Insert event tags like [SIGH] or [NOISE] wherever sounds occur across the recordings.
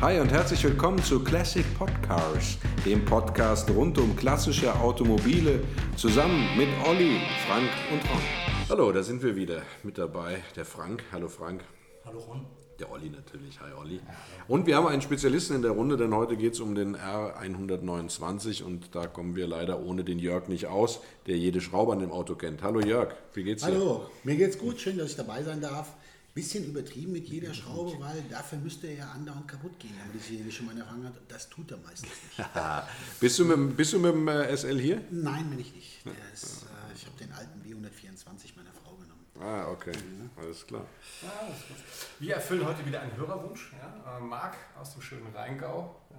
Hi und herzlich willkommen zu Classic Podcars, dem Podcast rund um klassische Automobile, zusammen mit Olli, Frank und Ron. Hallo, da sind wir wieder mit dabei, der Frank. Hallo Frank. Hallo Ron. Der Olli natürlich. Hi Olli. Und wir haben einen Spezialisten in der Runde, denn heute geht es um den R129 und da kommen wir leider ohne den Jörg nicht aus, der jede Schraube an dem Auto kennt. Hallo Jörg, wie geht's dir? Hallo, mir geht's gut, schön, dass ich dabei sein darf. Bisschen übertrieben mit jeder Schraube, weil dafür müsste er ja andauernd kaputt gehen, damit ich sie nicht schon mal erfangen hat. Das tut er meistens nicht. [LAUGHS] bist, du mit, bist du mit dem äh, SL hier? Nein, bin ich nicht. Der ist, äh, ich habe den alten W124 meiner Frau genommen. Ah, okay, alles klar. Ja, das ist gut. Wir erfüllen heute wieder einen Hörerwunsch. Ja? Äh, Marc aus dem schönen Rheingau. Ja?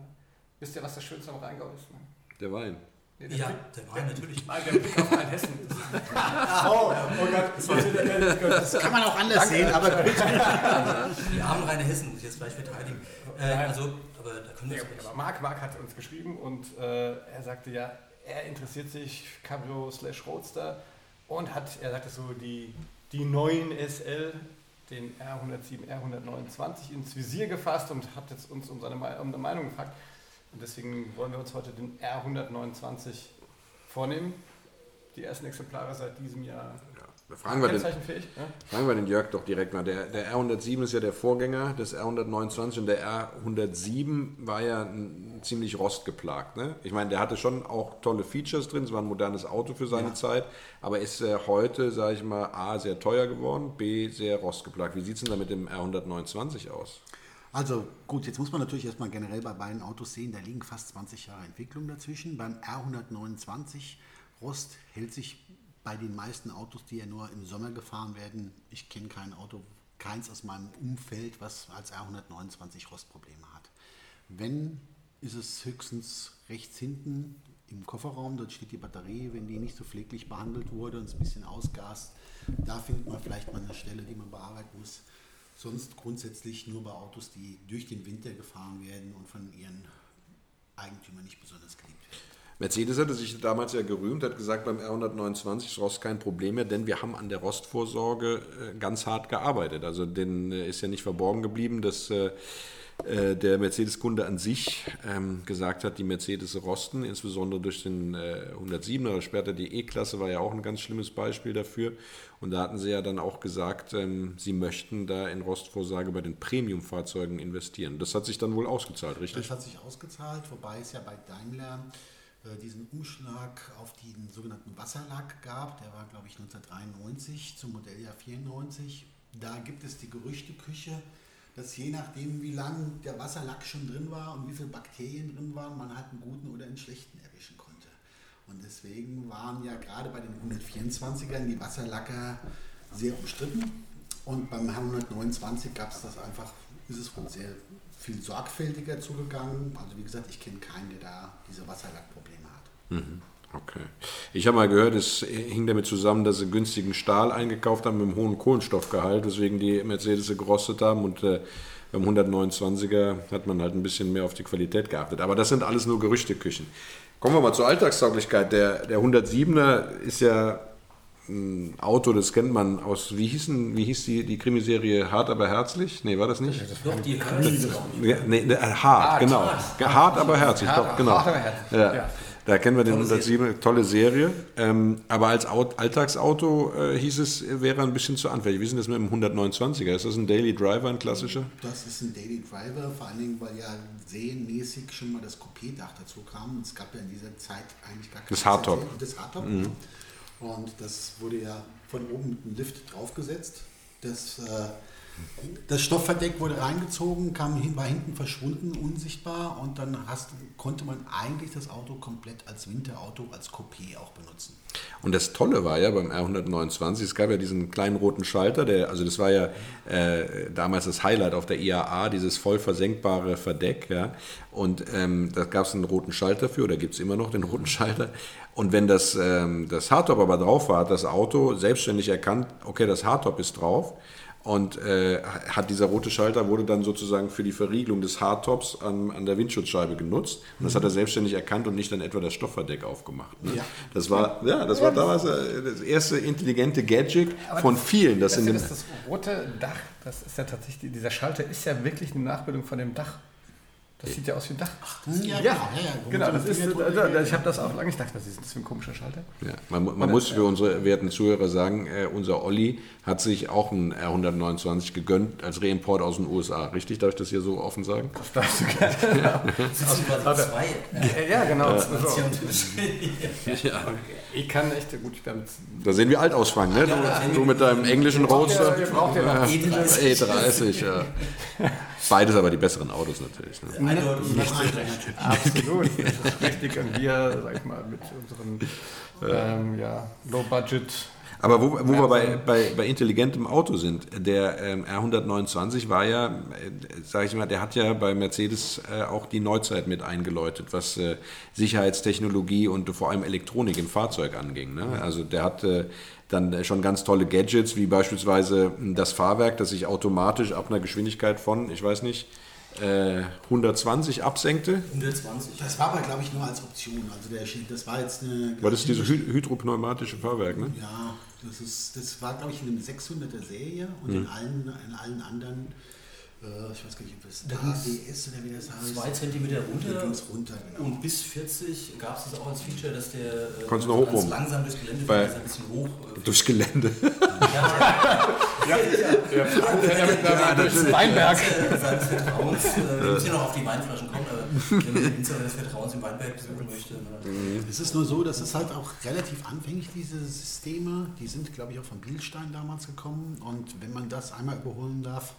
Wisst ihr, was das Schönste am Rheingau ist? Ne? Der Wein. Nee, Ja, der Wein natürlich. Nein, [LAUGHS] der Blick auf Rheinhessen. [LAUGHS] oh, oh Gott, das war Das kann man auch anders sehen, aber bitte. Die armen reine Hessen muss ich jetzt gleich verteidigen. Äh, also, aber da können wir nicht. aber Marc, Marc hat uns geschrieben und äh, er sagte ja, er interessiert sich Cabrio slash Roadster und hat, er sagte so, die, die neuen SL, den R107, R129 ins Visier gefasst und hat jetzt uns um seine um eine Meinung gefragt. Und deswegen wollen wir uns heute den R129 vornehmen. Die ersten Exemplare seit diesem Jahr Da fragen wir, den. Ja? fragen wir den Jörg doch direkt mal. Der, der R107 ist ja der Vorgänger des R129 und der R107 war ja ein, ziemlich rostgeplagt. Ne? Ich meine, der hatte schon auch tolle Features drin, es war ein modernes Auto für seine Zeit, aber ist äh, heute, sage ich mal, A, sehr teuer geworden, B, sehr rostgeplagt. Wie sieht es denn da mit dem R129 aus? Also gut, jetzt muss man natürlich erstmal generell bei beiden Autos sehen, da liegen fast 20 Jahre Entwicklung dazwischen. Beim R129 Rost hält sich bei den meisten Autos, die ja nur im Sommer gefahren werden, ich kenne kein Auto, keins aus meinem Umfeld, was als R129 Rostprobleme hat. Wenn, ist es höchstens rechts hinten im Kofferraum, dort steht die Batterie, wenn die nicht so pfleglich behandelt wurde und es ein bisschen ausgast, da findet man vielleicht mal eine Stelle, die man bearbeiten muss. Sonst grundsätzlich nur bei Autos, die durch den Winter gefahren werden und von ihren Eigentümern nicht besonders geliebt werden. Mercedes hatte sich damals ja gerühmt, hat gesagt, beim R129 ist Rost kein Problem mehr, denn wir haben an der Rostvorsorge äh, ganz hart gearbeitet. Also den äh, ist ja nicht verborgen geblieben, dass äh, der Mercedes-Kunde an sich ähm, gesagt hat, die Mercedes rosten, insbesondere durch den äh, 107er oder später die E-Klasse war ja auch ein ganz schlimmes Beispiel dafür. Und da hatten sie ja dann auch gesagt, ähm, sie möchten da in Rostvorsorge bei den Premium-Fahrzeugen investieren. Das hat sich dann wohl ausgezahlt, richtig? Das hat sich ausgezahlt, wobei es ja bei Daimler äh, diesen Umschlag auf den sogenannten Wasserlack gab. Der war, glaube ich, 1993 zum Modelljahr 94. Da gibt es die Gerüchteküche, dass je nachdem, wie lang der Wasserlack schon drin war und wie viele Bakterien drin waren, man halt einen guten oder einen schlechten erwischen konnte. Und deswegen waren ja gerade bei den 124ern die Wasserlacker sehr umstritten. Und beim H129 gab es das einfach, ist es wohl sehr viel sorgfältiger zugegangen. Also wie gesagt, ich kenne keinen, der da diese Wasserlackprobleme hat. Okay. Ich habe mal gehört, es hing damit zusammen, dass sie günstigen Stahl eingekauft haben mit einem hohen Kohlenstoffgehalt, weswegen die Mercedes gerostet haben und äh, beim 129er hat man halt ein bisschen mehr auf die Qualität geachtet. Aber das sind alles nur Gerüchteküchen. Kommen wir mal zur Alltagstauglichkeit. Der, der 107er ist ja ein Auto, das kennt man aus, wie, hießen, wie hieß die, die Krimiserie Hart aber herzlich? Nee, war das nicht? Doch, die. Ja, nee, nee, äh, hart, genau. Hart, aber herzlich, doch, genau. hart, aber herzlich, Ja. ja. Da kennen wir den Tolle 107, tolle Serie. Ähm, aber als Aut Alltagsauto äh, hieß es, wäre ein bisschen zu anfällig. Wie ist denn das mit dem 129er? Ist das ein Daily Driver, ein klassischer? Das ist ein Daily Driver, vor allen Dingen, weil ja serienmäßig schon mal das Coupé-Dach dazu kam. Es gab ja in dieser Zeit eigentlich gar kein Das Hardtop. Das Hardtop. genau. Und das wurde ja von oben mit einem Lift draufgesetzt. Das, äh, das Stoffverdeck wurde reingezogen, kam hin, war hinten verschwunden, unsichtbar und dann hast, konnte man eigentlich das Auto komplett als Winterauto, als Coupé auch benutzen. Und das Tolle war ja beim R129, es gab ja diesen kleinen roten Schalter, der, also das war ja äh, damals das Highlight auf der IAA, dieses voll versenkbare Verdeck, ja. Und ähm, da gab es einen roten Schalter für, oder gibt es immer noch den roten Schalter. Und wenn das, ähm, das Hardtop aber drauf war, hat das Auto selbstständig erkannt, okay, das Hardtop ist drauf. Und äh, hat dieser rote Schalter wurde dann sozusagen für die Verriegelung des Hardtops an, an der Windschutzscheibe genutzt. Und das hat er selbstständig erkannt und nicht dann etwa das Stoffverdeck aufgemacht. Ne? Ja. Das war, ja, das war damals äh, das erste intelligente Gadget von vielen. Das Das, in ist ja dem, das, das rote Dach, das ist ja tatsächlich, dieser Schalter ist ja wirklich eine Nachbildung von dem Dach Das sieht ja aus wie ein Dach. Ja, ja, genau, ja, ja, wo genau. man Das ist, also, ich habe das auch lange, ich dachte, das ist das für ein komischer Schalter. Ja, man, man muss für unsere werten Zuhörer sagen, äh, unser Olli hat sich auch einen R129 gegönnt als Reimport aus den USA. Richtig? Darf ich das hier so offen sagen? Das darfst du gerne. [LAUGHS] Das sind quasi zwei. Ja, ja, genau. So. Ja. [LAUGHS] Ich kann echt gut damit. Da sehen wir alt aus, Frank, ne? Du, du mit deinem englischen Roadster. Ihr braucht ja noch E30, [LAUGHS] ja. Beides aber die besseren Autos natürlich. Ne? Eindeutig. [LAUGHS] Absolut, das ist richtig. Und wir, sag ich mal, mit unseren ähm, ja, Low-Budget. Aber wo, wo wir bei, bei, bei intelligentem Auto sind, der ähm, R129 war ja, äh, sage ich mal, der hat ja bei Mercedes äh, auch die Neuzeit mit eingeläutet, was äh, Sicherheitstechnologie und vor allem Elektronik im Fahrzeug anging. Ne? Also der hatte dann schon ganz tolle Gadgets, wie beispielsweise das Fahrwerk, das sich automatisch ab einer Geschwindigkeit von, ich weiß nicht, äh, 120 absenkte. 120. Das war aber, glaube ich, nur als Option. Also der, das war jetzt eine. War das dieses hy hydropneumatische Fahrwerk, ne? Ja, das, ist, das war, glaube ich, in einem 600er Serie und in, allen, in allen anderen, ich weiß gar nicht, ob das ABS oder wie das heißt. Zwei Zentimeter runter. ging es runter, genau. Und bis 40 gab es das auch als Feature, dass der äh, Konntest du noch ganz langsam durchs Gelände Bei- ein bisschen hoch. Äh, [LAUGHS] Durchs Gelände. Ja, [LAUGHS] ja, durch Weinberg. Seines Vertrauens. Äh, wir müssen [LAUGHS] ja noch auf die Weinflaschen kommen, aber wenn man den Winzer des Vertrauens im Weinberg besuchen möchte. ne, Es ist nur so, dass es halt auch relativ anfänglich, diese Systeme, die sind, glaube ich, auch von Bielstein damals gekommen. Und wenn man das einmal überholen darf,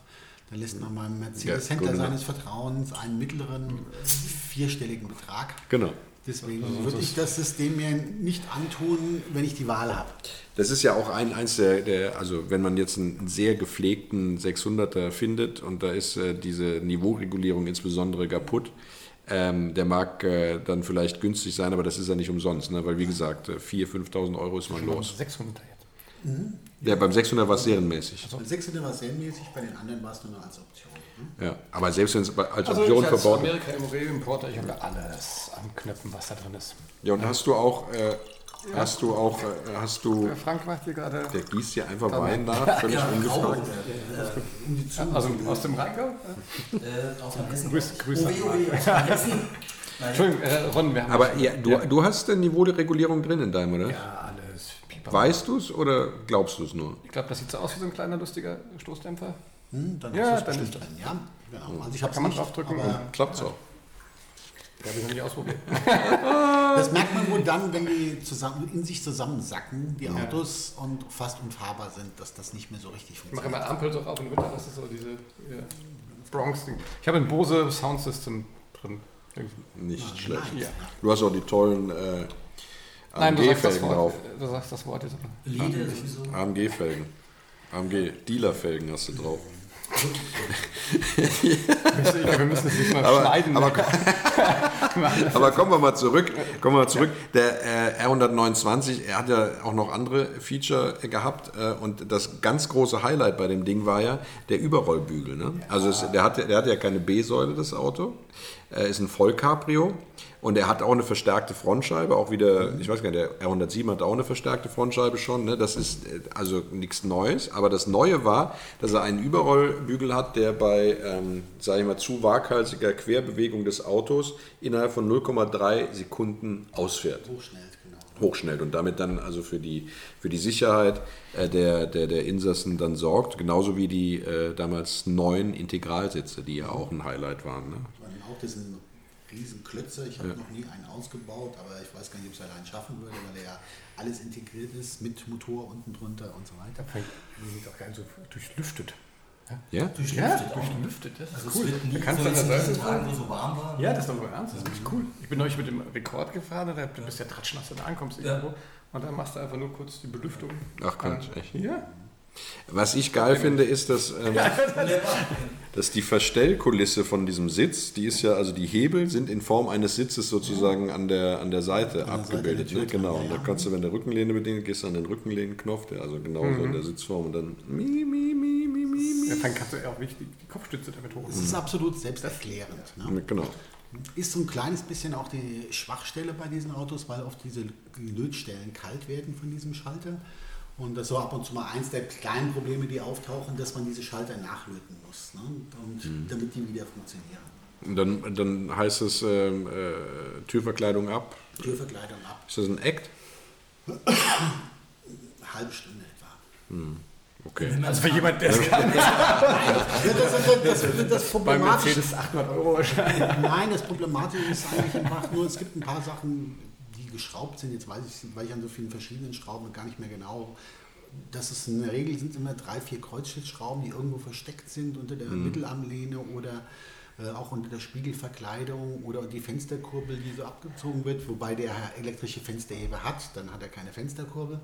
dann lässt man beim Mercedes-Händler Ja, gut, seines Vertrauens einen mittleren äh, vierstelligen Betrag. Genau. Deswegen würde ich das System mir nicht antun, wenn ich die Wahl habe. Das ist ja auch ein, eins der, der, also wenn man jetzt einen sehr gepflegten 600er findet und da ist äh, diese Niveauregulierung insbesondere kaputt, ähm, der mag äh, dann vielleicht günstig sein, aber das ist ja nicht umsonst, ne? weil wie gesagt, äh, 4.000, 5.000 Euro ist man los. 600 jetzt. Ja, beim 600 war es serienmäßig. Bei 600 war es serienmäßig, bei den anderen war es nur noch als Option. ne? Ja, aber selbst wenn es als Also Option ich als verbaut. Amerika Importer, ich habe ja alles am Knöpfen, was da drin ist. Ja, und hast du auch, äh, hast du auch, äh, hast du, Der Frank macht hier gerade, der gießt hier einfach Wein nach, völlig ungefragt. also aus dem Rheingau? Äh, aus dem Hessen. Grüß- Grüße. Oh, weh, oh, weh, aus dem [LAUGHS] Hessen. Nein, Entschuldigung, äh, Ron, wir haben Aber ja, du, du hast eine Niveauregulierung drin in deinem, oder? ja. Weißt du es oder glaubst du es nur? Ich glaube, das sieht so aus wie so ein kleiner, lustiger Stoßdämpfer. Hm, dann Ja, hast du es dann bestimmt ist drin. Ja, genau. Also ich Kann man draufdrücken aber Klappt's auch. Ja, wir haben die ausprobiert. [LAUGHS] Das merkt man wohl dann, wenn die zusammen, in sich zusammensacken, die Autos, und fast unfahrbar sind, dass das nicht mehr so richtig Ich mache funktioniert. immer Ampel so rauf und runter, das ist so diese ja, Bronx-Ding. Ich habe ein Bose Soundsystem drin. Nicht schlecht. Ja. Du hast auch die tollen äh, Nein, du sagst, das AMG-Felgen drauf. du sagst das Wort jetzt. aber- Leder sowieso. AMG-Felgen. AMG, Dealer-Felgen hast du drauf. Ja, wir müssen es nicht mal Aber- schneiden. aber- [LAUGHS] Aber kommen wir mal zurück. Kommen wir mal zurück. Der äh, R129, er hat ja auch noch andere Feature gehabt äh, und das ganz große Highlight bei dem Ding war ja der Überrollbügel. Ne? Also es, der, hatte, der hatte ja keine B-Säule, das Auto. Äh, ist ein Vollcabrio und er hat auch eine verstärkte Frontscheibe, auch wieder, ich weiß gar nicht, der R107 hat auch eine verstärkte Frontscheibe schon. Ne? Das ist äh, also nichts Neues, aber das Neue war, dass er einen Überrollbügel hat, der bei, ähm, sage ich mal, zu waghalsiger Querbewegung des Autos innerhalb von 0,3 Sekunden ausfährt Hochschnell, genau. hochschnellt und damit dann also für die, für die Sicherheit äh, der, der, der Insassen dann sorgt, genauso wie die äh, damals neuen Integralsitze, die ja auch ein Highlight waren. Ne? Auch das sind riesen Klötze. Ich habe noch nie einen ausgebaut, aber ich weiß gar nicht, ob es allein schaffen würde, weil er ja alles integriert ist mit Motor unten drunter und so weiter. Die sind auch gar nicht so durchlüftet. Ja? Durchlüftet auch. durchlüftet, das Also ist es cool. Da kannst so du an der Seite wo so warm war. Ja, das ist doch wohl ernst, das ist richtig cool. Ich bin neulich mit dem Rekord gefahren, da du bist ja tratschnass, wenn du ankommst Ja. irgendwo. Und dann machst du einfach nur kurz die Belüftung. Ach Quatsch, an. echt? Ja. Was ich geil finde, ist, dass, ähm, [LAUGHS] dass die Verstellkulisse von diesem Sitz, die ist ja, also die Hebel sind in Form eines Sitzes sozusagen an der, an der Seite der abgebildet. Seite ne? Genau, und da kannst du, wenn der Rückenlehne bedient, gehst du an den Rückenlehnenknopf, der also genauso in der Sitzform und dann mi, mi, mi, mi, mi, mi. Ja, dann kannst du ja auch wichtig die Kopfstütze damit hoch. Es ist absolut selbsterklärend. Ne? Genau. Ist so ein kleines bisschen auch die Schwachstelle bei diesen Autos, weil oft diese Lötstellen kalt werden von diesem Schalter. Und das ist so ab und zu mal eins der kleinen Probleme, die auftauchen, dass man diese Schalter nachlöten muss, ne? und damit die wieder funktionieren. Und dann, dann heißt es ähm, äh, Türverkleidung ab. Türverkleidung ab. Ist das ein Act? Halbe Stunde etwa. Okay. Also für jemand, der es kann, [LAUGHS] das, ist, das, das, Problematische Mercedes 800 Euro wahrscheinlich. Nein, das Problematische ist eigentlich einfach nur, es gibt ein paar Sachen, geschraubt sind. Jetzt weiß ich, weil ich an so vielen verschiedenen Schrauben gar nicht mehr genau. Das ist in der Regel sind immer drei, vier Kreuzschlitzschrauben, die irgendwo versteckt sind unter der Mittelarmlehne oder äh, auch unter der Spiegelverkleidung oder die Fensterkurbel, die so abgezogen wird, wobei der elektrische Fensterheber hat, dann hat er keine Fensterkurbel.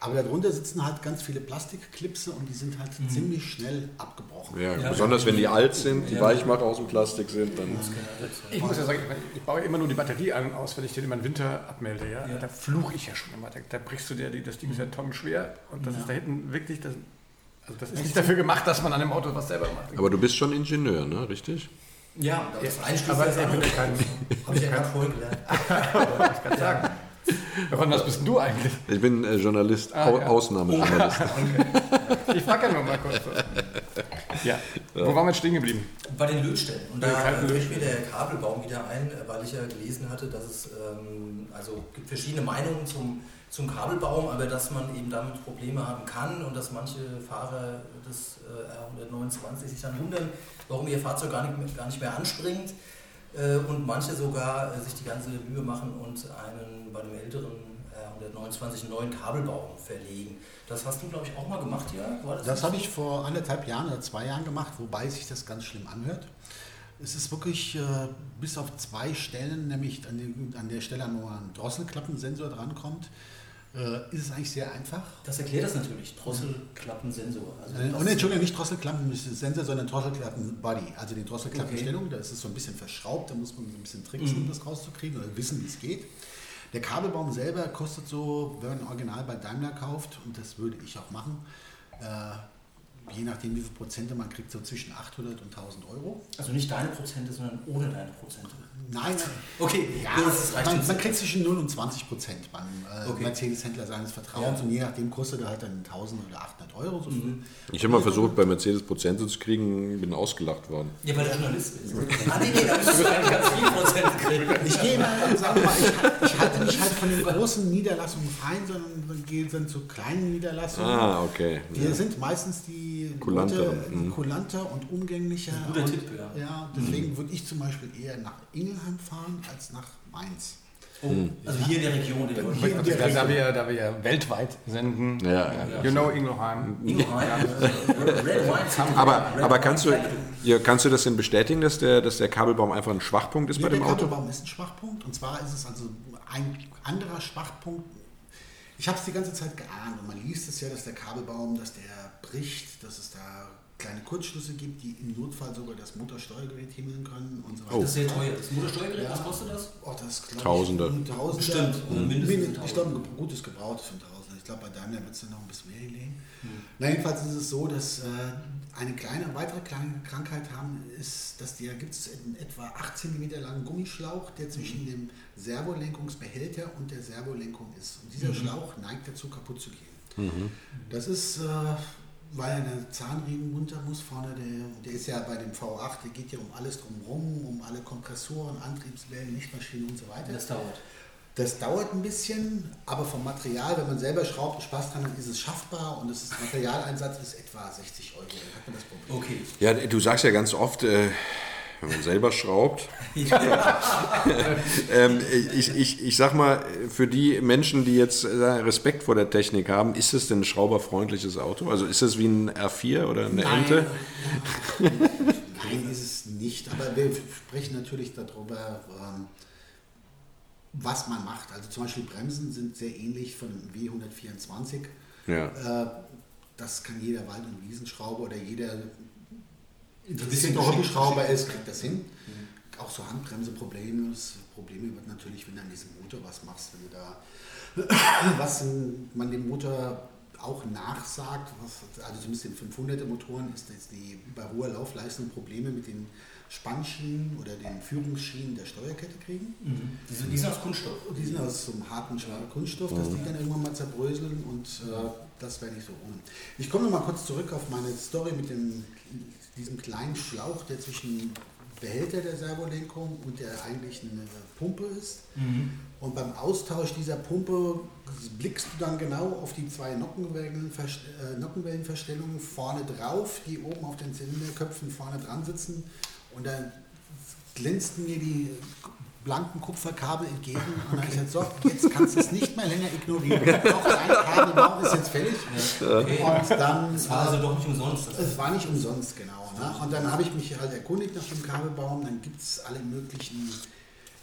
Aber darunter sitzen halt ganz viele Plastikklipse und die sind halt ziemlich schnell abgebrochen. Ja, Ja. besonders wenn die alt sind, die Ja. Weichmacher aus dem Plastik sind, dann. Ich muss ja sagen, ich baue immer nur die Batterie an und aus, wenn ich den immer im Winter abmelde. Ja? Ja. Da fluche ich ja schon immer. Da, da brichst du dir, die, das Ding ist ja tonnenschwer und das ist da hinten wirklich, das, also das ist nicht dafür gemacht, dass man an dem Auto was selber macht. Aber du bist schon Ingenieur, ne? Richtig? Ja, das eine schließt aber ich bin ja kein, [LAUGHS] Habe ich ja gerade gelernt. [LAUGHS] ich kann sagen. [LAUGHS] Ron, was bist denn du eigentlich? Ich bin äh, Journalist, Ah, Au ja. Ausnahmejournalist. Ich frage ja nur mal kurz. Ja, wo waren wir jetzt stehen geblieben? Bei den Lötstellen. Und da kalten fällt mir der Kabelbaum wieder ein, weil ich ja gelesen hatte, dass es ähm, also gibt verschiedene Meinungen zum, zum Kabelbaum, aber dass man eben damit Probleme haben kann und dass manche Fahrer des äh, R129 sich dann wundern, warum ihr Fahrzeug gar nicht mehr, gar nicht mehr anspringt äh, und manche sogar äh, sich die ganze Mühe machen und einen bei einem älteren R129 einen neuen Kabelbaum verlegen. Das hast du, glaube ich, auch mal gemacht, Jörg? War Das nicht habe ich vor anderthalb Jahren oder zwei Jahren gemacht, wobei sich das ganz schlimm anhört. Es ist wirklich äh, bis auf zwei Stellen, nämlich an, den, an der Stelle, wo ein Drosselklappensensor drankommt, äh, ist es eigentlich sehr einfach. Das erklärt das natürlich. Drosselklappensensor. Also Äh, das- und Entschuldigung, nicht Drosselklappensensor, sondern Drosselklappenbody. Also die Drosselklappenstellung, da ist es so ein bisschen verschraubt, da muss man so ein bisschen tricksen, um das rauszukriegen oder wissen, wie es geht. Der Kabelbaum selber kostet so, wenn man ein Original bei Daimler kauft, und das würde ich auch machen, äh, je nachdem wie viele Prozente man kriegt, so zwischen 800 und 1000 Euro. Also nicht deine Prozente, sondern ohne deine Prozente. Nein, Okay, ja, man, man kriegt zwischen 0 und 20 Prozent beim äh, Okay. Mercedes-Händler seines Vertrauens Ja. Mhm. und je nachdem kostet er halt dann 1000 oder 800 Euro. So viel. Ich habe mal versucht, bei Mercedes Prozente zu kriegen, bin ausgelacht worden. Ja, weil der Journalist ist. ah, nee, nee, da müsstest du eigentlich ganz viel Prozent kriegen. Ich gehe mal, sagen wir mal, ich, ich halte mich halt von den großen Niederlassungen fein, sondern gehe dann zu kleinen Niederlassungen. Ah, okay. Die sind meistens die Kulanter, Leute, mhm. kulanter und umgänglicher. Ein guter und, Tipp, ja. ja. Deswegen würde ich zum Beispiel eher nach Ingelheim fahren als nach Mainz. Oh, also hier in der Region. Den wollen Hier in der Da, da, wir, da wir ja weltweit senden, Ja, ja. you know Ingelheim. Ingelheim, äh. [LAUGHS] Aber, aber kannst, du, ja, kannst du das denn bestätigen, dass der, dass der Kabelbaum einfach ein Schwachpunkt ist Ja, bei dem der Auto? Kabelbaum ist ein Schwachpunkt und zwar ist es also ein anderer Schwachpunkt. Ich habe es die ganze Zeit geahnt und man liest es ja, dass der Kabelbaum, dass der bricht, dass es da kleine Kurzschlüsse gibt, die im Notfall sogar das Motorsteuergerät himmeln können und so weiter. Oh. Das ist sehr teuer. Das Motorsteuergerät, Ja. was kostet das? Oh, das Tausende. Ich, ein Tausender. Bestimmt, oder mindestens Ich glaube, ein gutes Gebrauchtes für ein Tausender. Ich glaube, bei Daimler wird es dann noch ein bisschen mehr hinlegen. Na, jedenfalls ist es so, dass äh, eine kleine, weitere kleine Krankheit haben, ist, dass da gibt es einen etwa 8 cm langen Gummischlauch, der zwischen dem Servolenkungsbehälter und der Servolenkung ist. Und dieser Schlauch neigt dazu, kaputt zu gehen. Das ist, äh, weil der Zahnriemen runter muss vorne, der, der ist ja bei dem V8, der geht ja um alles drumherum, um alle Kompressoren, Antriebswellen, Lichtmaschinen und so weiter. Das dauert. Das dauert ein bisschen, aber vom Material, wenn man selber schraubt und Spaß dran hat, ist es schaffbar und das Materialeinsatz ist etwa 60 Euro. Dann hat man das Problem. Okay. Ja, du sagst ja ganz oft, äh, wenn man selber schraubt. [LAUGHS] [LAUGHS] ähm, ich, ich, ich sag mal, für die Menschen, die jetzt äh, Respekt vor der Technik haben, ist es denn ein schrauberfreundliches Auto? Also ist es wie ein R4 oder eine Ente? Nein, ist es nicht. Aber wir sprechen natürlich darüber, ähm, was man macht. Also zum Beispiel Bremsen sind sehr ähnlich von dem W124. Ja. Äh, das kann jeder Wald- und Wiesenschrauber oder jeder bisschen interessierter Hobbyschrauber ist, kriegt das hin. Auch so Handbremse-Probleme. Probleme wird natürlich, wenn du an diesem Motor was machst, wenn du da [COUGHS] was man dem Motor auch nachsagt, was, also zumindest in 500er Motoren ist jetzt die bei hoher Laufleistung Probleme mit den Spannschienen oder den Führungsschienen der Steuerkette kriegen. Mhm. Die sind, die sind aus Kunststoff. Die sind aus so einem harten, schweren Kunststoff, dass die dann irgendwann mal zerbröseln und äh, das wäre nicht so ohne. Ich komme noch mal kurz zurück auf meine Story mit dem, diesem kleinen Schlauch, der zwischen Behälter der Servolenkung und der eigentlich eine Pumpe ist. Mhm. Und beim Austausch dieser Pumpe blickst du dann genau auf die zwei Nockenwellen, äh, Nockenwellenverstellungen vorne drauf, die oben auf den Zylinderköpfen vorne dran sitzen. Und dann glänzten mir die blanken Kupferkabel entgegen und dann okay. ich gesagt, so, jetzt kannst du es nicht mehr länger ignorieren. [LAUGHS] Auch dein Kabelbaum ist jetzt fällig. Okay. Und dann, es war also doch nicht umsonst. Es war nicht umsonst, genau. Ne? Und dann habe ich mich halt erkundigt nach dem Kabelbaum. Dann gibt es alle möglichen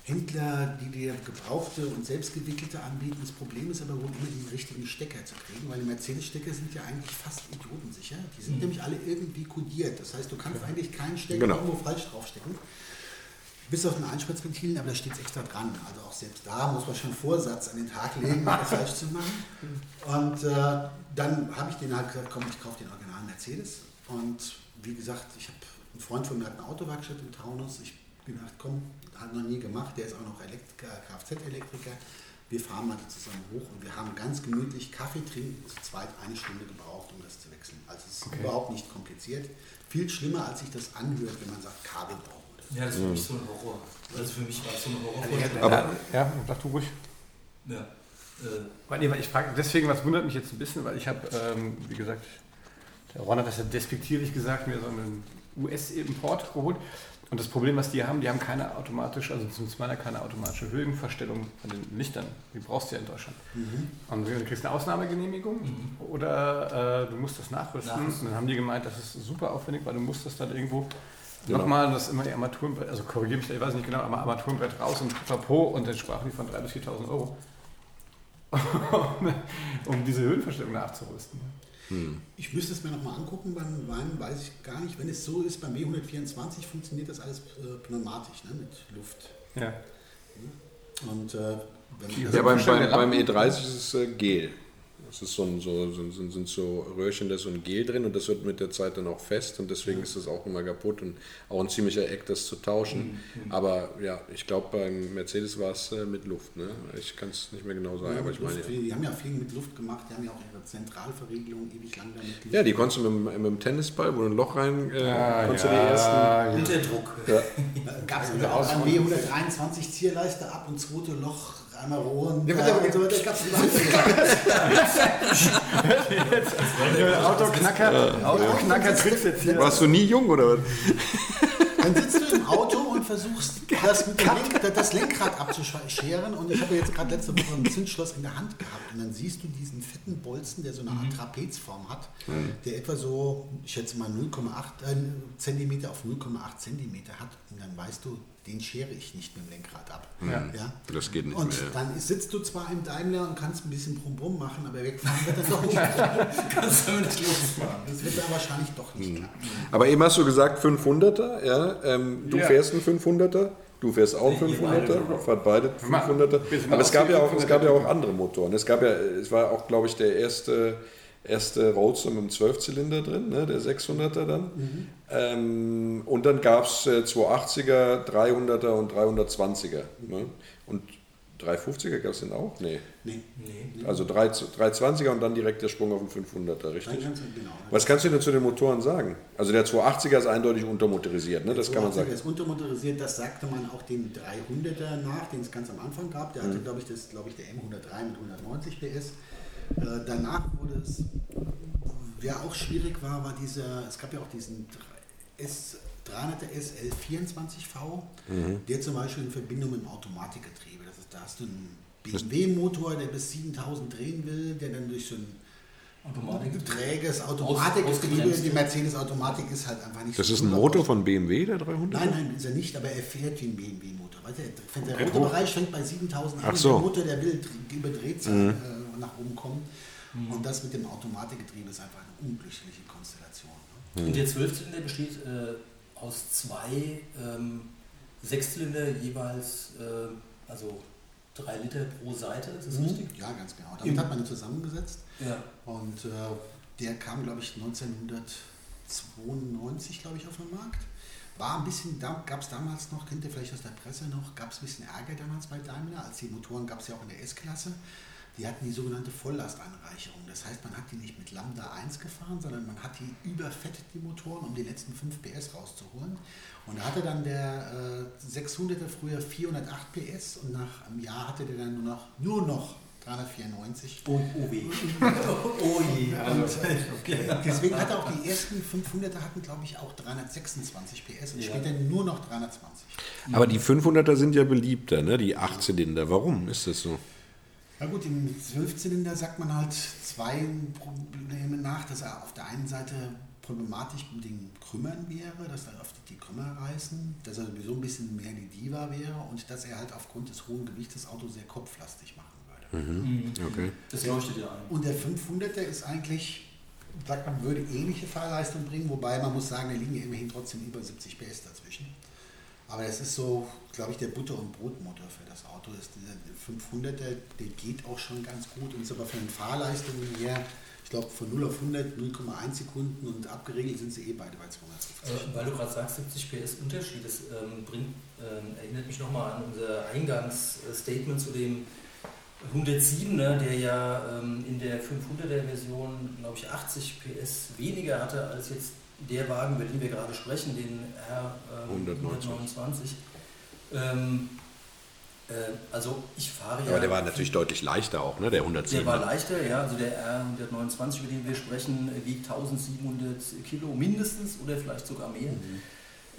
Händler, die dir gebrauchte und selbstgewickelte anbieten. Das Problem ist aber wohl immer den richtigen Stecker zu kriegen, weil die Mercedes-Stecker sind ja eigentlich fast idiotensicher. Die sind mhm. nämlich alle irgendwie kodiert. Das heißt, du kannst ja. eigentlich keinen Stecker genau. irgendwo falsch draufstecken. Bis auf den Einspritzventilen, aber da steht es extra dran. Also auch selbst da muss man schon Vorsatz an den Tag legen, [LAUGHS] das falsch zu machen. Und äh, dann habe ich den halt gesagt, komm, ich kaufe den originalen Mercedes. Und wie gesagt, ich habe einen Freund von mir hat eine Autowerkstatt im Taunus. Ich bin gedacht, komm, hat noch nie gemacht, der ist auch noch Kfz-Elektriker. Wir fahren mal zusammen hoch und wir haben ganz gemütlich Kaffee trinken, zu zweit eine Stunde gebraucht, um das zu wechseln. Also es ist okay. überhaupt nicht kompliziert. Viel schlimmer, als sich das anhört, wenn man sagt Kabelbau. Ja, das ist für mich so ein Horror. Also für mich war es so ein Horror. Aber, ja, sag du ruhig. Ja. Äh, ich frage deswegen, was wundert mich jetzt ein bisschen, weil ich habe, ähm, wie gesagt, der Ron hat das ja despektierlich gesagt, mir so einen US-Import geholt. Und das Problem, was die haben, die haben keine automatische, also zumindest meiner keine automatische Höhenverstellung von den Lichtern. Die brauchst du ja in Deutschland. Mhm. Und du kriegst eine Ausnahmegenehmigung mhm. oder äh, du musst das nachrüsten. nachrüsten. Und dann haben die gemeint, das ist super aufwendig, weil du musst das dann irgendwo Genau. Nochmal, das ist immer die Armaturenbrett, also korrigiere mich, ich weiß nicht genau, aber Armaturenbrett raus und Chapeau und dann sprachen die von 3.000 bis 4.000 Euro, [LAUGHS] um diese Höhenverstellung nachzurüsten. Hm. Ich müsste es mir nochmal angucken, beim Wein weiß ich gar nicht. Wenn es so ist, beim W124 funktioniert das alles äh, pneumatisch, ne, mit Luft. Ja. Und äh, wenn ja, beim, beim, beim, E30 ist es äh, Gel. Es ist so ein, so, sind, sind so Röhrchen, da ist so ein Gel drin und das wird mit der Zeit dann auch fest und deswegen ist das auch immer kaputt und auch ein ziemlicher Eck, das zu tauschen. Mhm. Aber ja, ich glaube, beim Mercedes war es äh, mit Luft. Ne? Ich kann es nicht mehr genau sagen, ja, aber ich meine. Ja. Die haben ja viel mit Luft gemacht, die haben ja auch ihre Zentralverriegelung ewig lang damit Ja, die konntest du mit, mit dem Tennisball, wo du ein Loch rein äh, ah, konntest ja, du die ersten. Unterdruck. Ja. [LAUGHS] Gab es also auch beim W123 Zierleiste ab und zweite Loch einmal rohen. Ja, und so weiter. Gab's Autoknacker, Autoknacker tritt jetzt [LAUGHS] hier. Warst du nie jung oder was? Dann sitzt du im Auto und versuchst, [LAUGHS] das, mit Lenk, das Lenkrad abzuscheren. Und ich habe jetzt gerade letzte Woche ein Zündschloss in der Hand gehabt. Und dann siehst du diesen fetten Bolzen, der so eine Art mhm. Trapezform hat, der etwa so, ich schätze mal 0,8 äh, cm auf 0,8 cm hat. Und dann weißt du, den schere ich nicht mit dem Lenkrad ab. Ja. ja? Das geht nicht und mehr. dann sitzt du zwar im Daimler und kannst ein bisschen Brumm-Brumm machen, aber wegfahren wird dann doch nicht. [LAUGHS] kannst du nicht losfahren. Das wird dann wahrscheinlich doch nicht hm. klappen. Aber eben hast du gesagt 500er, ja? Ähm, du ja. fährst einen 500er. Du fährst auch einen 500er, fahrt beide 500er. Aber es gab, ja auch, es gab ja auch andere Motoren. Es gab ja, es war auch, glaube ich, der erste erste Roadster mit einem Zwölfzylinder drin, ne, der 600er dann. Mhm. Ähm, und dann gab es äh, 280er, 300er und 320er. Ne? Und 350er gab es den auch? Nee. Nee. nee. Also 3, 320er und dann direkt der Sprung auf den 500er, richtig? Genau. Was kannst du denn zu den Motoren sagen? Also der 280er ist eindeutig untermotorisiert, ne? das kann man sagen. Der ist untermotorisiert, das sagte man auch dem 300er nach, den es ganz am Anfang gab. Der hatte, mhm. glaube ich, das, glaube ich, der M103 mit 190 PS. Äh, danach wurde es, wer auch schwierig war, war dieser, es gab ja auch diesen S, 300er SL24V, mhm. der zum Beispiel in Verbindung mit dem Automatikgetriebe, das ist, da hast du einen BMW-Motor, der bis 7000 drehen will, der dann durch so ein Automatik träges Automatikgetriebe, die Mercedes-Automatik ist halt einfach nicht Das so ist ein Motor von BMW, der 300? Nein, nein, ist er nicht, aber er fährt wie ein BMW-Motor. Der, der rote Bereich fängt bei 7000 an, so. der Motor, der will überdreht sein. Mhm. Äh, nach oben kommen. Mhm. Und das mit dem Automatikgetriebe ist einfach eine unglückliche Konstellation. Ne? Mhm. Und der Zwölfzylinder besteht äh, aus zwei ähm, Sechszylinder jeweils, äh, also drei Liter pro Seite, ist das mhm. richtig? Ja, ganz genau. Damit hat man ihn zusammengesetzt. Ja. Und äh, der kam, glaube ich, 1992, glaube ich, auf den Markt. War ein bisschen, da gab es damals noch, kennt ihr vielleicht aus der Presse noch, gab es ein bisschen Ärger damals bei Daimler, als die Motoren gab es ja auch in der S-Klasse die hatten die sogenannte Volllastanreicherung. Das heißt, man hat die nicht mit Lambda 1 gefahren, sondern man hat die überfettet, die Motoren, um die letzten 5 PS rauszuholen. Und da hatte dann der äh, 600er früher 408 PS und nach einem Jahr hatte der dann nur noch, nur noch 394. Oh, oh weh. oh je. [LAUGHS] Und, äh, deswegen hatte auch die ersten 500er hatten, glaube ich, auch 326 PS und Ja. später nur noch 320. Aber die 500er sind ja beliebter, ne? die 8-Zylinder. Warum ist das so? Na gut, im Zwölfzylinder sagt man halt zwei Probleme nach, dass er auf der einen Seite problematisch mit den Krümmern wäre, dass er oft die Krümmer reißen, dass er sowieso ein bisschen mehr die Diva wäre und dass er halt aufgrund des hohen Gewichts das Auto sehr kopflastig machen würde. Mhm. Okay. Das leuchtet ja ein. Und der 500er ist eigentlich, sagt man, würde ähnliche Fahrleistung bringen, wobei man muss sagen, da liegen ja immerhin trotzdem über 70 PS dazwischen. Aber das ist so, glaube ich, der Butter- und Brotmotor für das Auto. Das, dieser 500er, der geht auch schon ganz gut und ist aber von den Fahrleistungen her, ich glaube, von 0 auf 100 0,1 Sekunden und abgeregelt sind sie eh beide bei 250. Äh, Weil du gerade sagst, 70 PS Unterschied, das ähm, bringt, ähm, erinnert mich nochmal an unser Eingangsstatement zu dem 107er, der ja ähm, in der 500er Version, glaube ich, 80 PS weniger hatte als jetzt der Wagen, über den wir gerade sprechen, den R ähm, 129. Ähm, äh, also ich fahre ja... Aber der war natürlich deutlich leichter auch, ne? der 110. Der war leichter, ja. Also der R129, über den wir sprechen, wiegt 1700 Kilo mindestens oder vielleicht sogar mehr.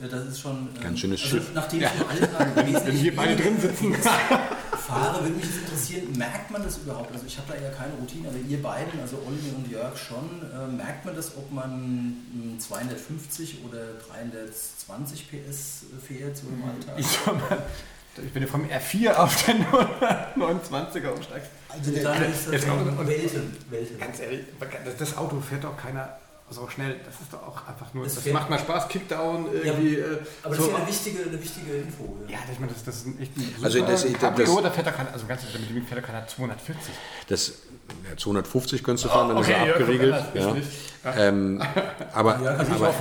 Äh, Das ist schon. ähm, Ganz schönes also Schiff. Nachdem ich im Alltag wesentlich Wenn wir beide drin sitzen. [LAUGHS] fahre, würde mich das interessieren, merkt man das überhaupt? Also ich habe da ja keine Routine, aber ihr beiden, also Olli und Jörg schon, äh, merkt man das, ob man mh, 250 oder 320 PS fährt so im Alltag? Ich, mal, ich bin ja vom R4 auf den 29er umsteigst. Also der, dann ist das Welten, Welten. Ganz ehrlich, das Auto fährt doch keiner so schnell. Das ist doch auch einfach nur. Das fährt- macht mal Spaß, Kickdown irgendwie. äh, Aber das so. ist ja eine wichtige, eine wichtige Info. Ja, ich meine, das, das ist ein echt ein Also das- das- Cabrio, da fährt doch keiner, also ganz ehrlich, mit dem fährt doch keiner 240. Das, ja, 250 könntest du fahren, dann Okay, ist er ja, abgeriegelt. das Ja. Ähm, aber Ja, also aber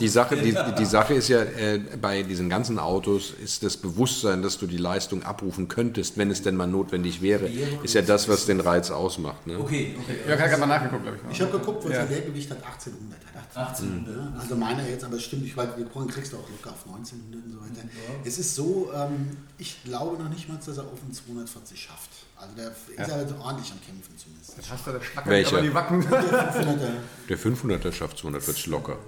die, Sache, die, die Sache ist ja, äh, bei diesen ganzen Autos ist das Bewusstsein, dass du die Leistung abrufen könntest, wenn es denn mal notwendig wäre, ist ja das, was den Reiz ausmacht. Ne? Okay, okay. Ja, kann ich mal nachgeguckt, glaube ich. ich habe geguckt, was Ja. der Leergewicht hat, 1800. Hat. 1800. Ja, Also meiner jetzt, aber es stimmt, ich weiß, wir kriegst du auch locker auf 1900 und so weiter. Es ist so, ähm, ich glaube noch nicht mal, dass er auf den 240 schafft. Also der ist ja. ordentlich am Kämpfen zumindest. Jetzt hast du das Schlackern Welcher? aber die Wacken. Der 500er, Der 500er schafft 240 locker.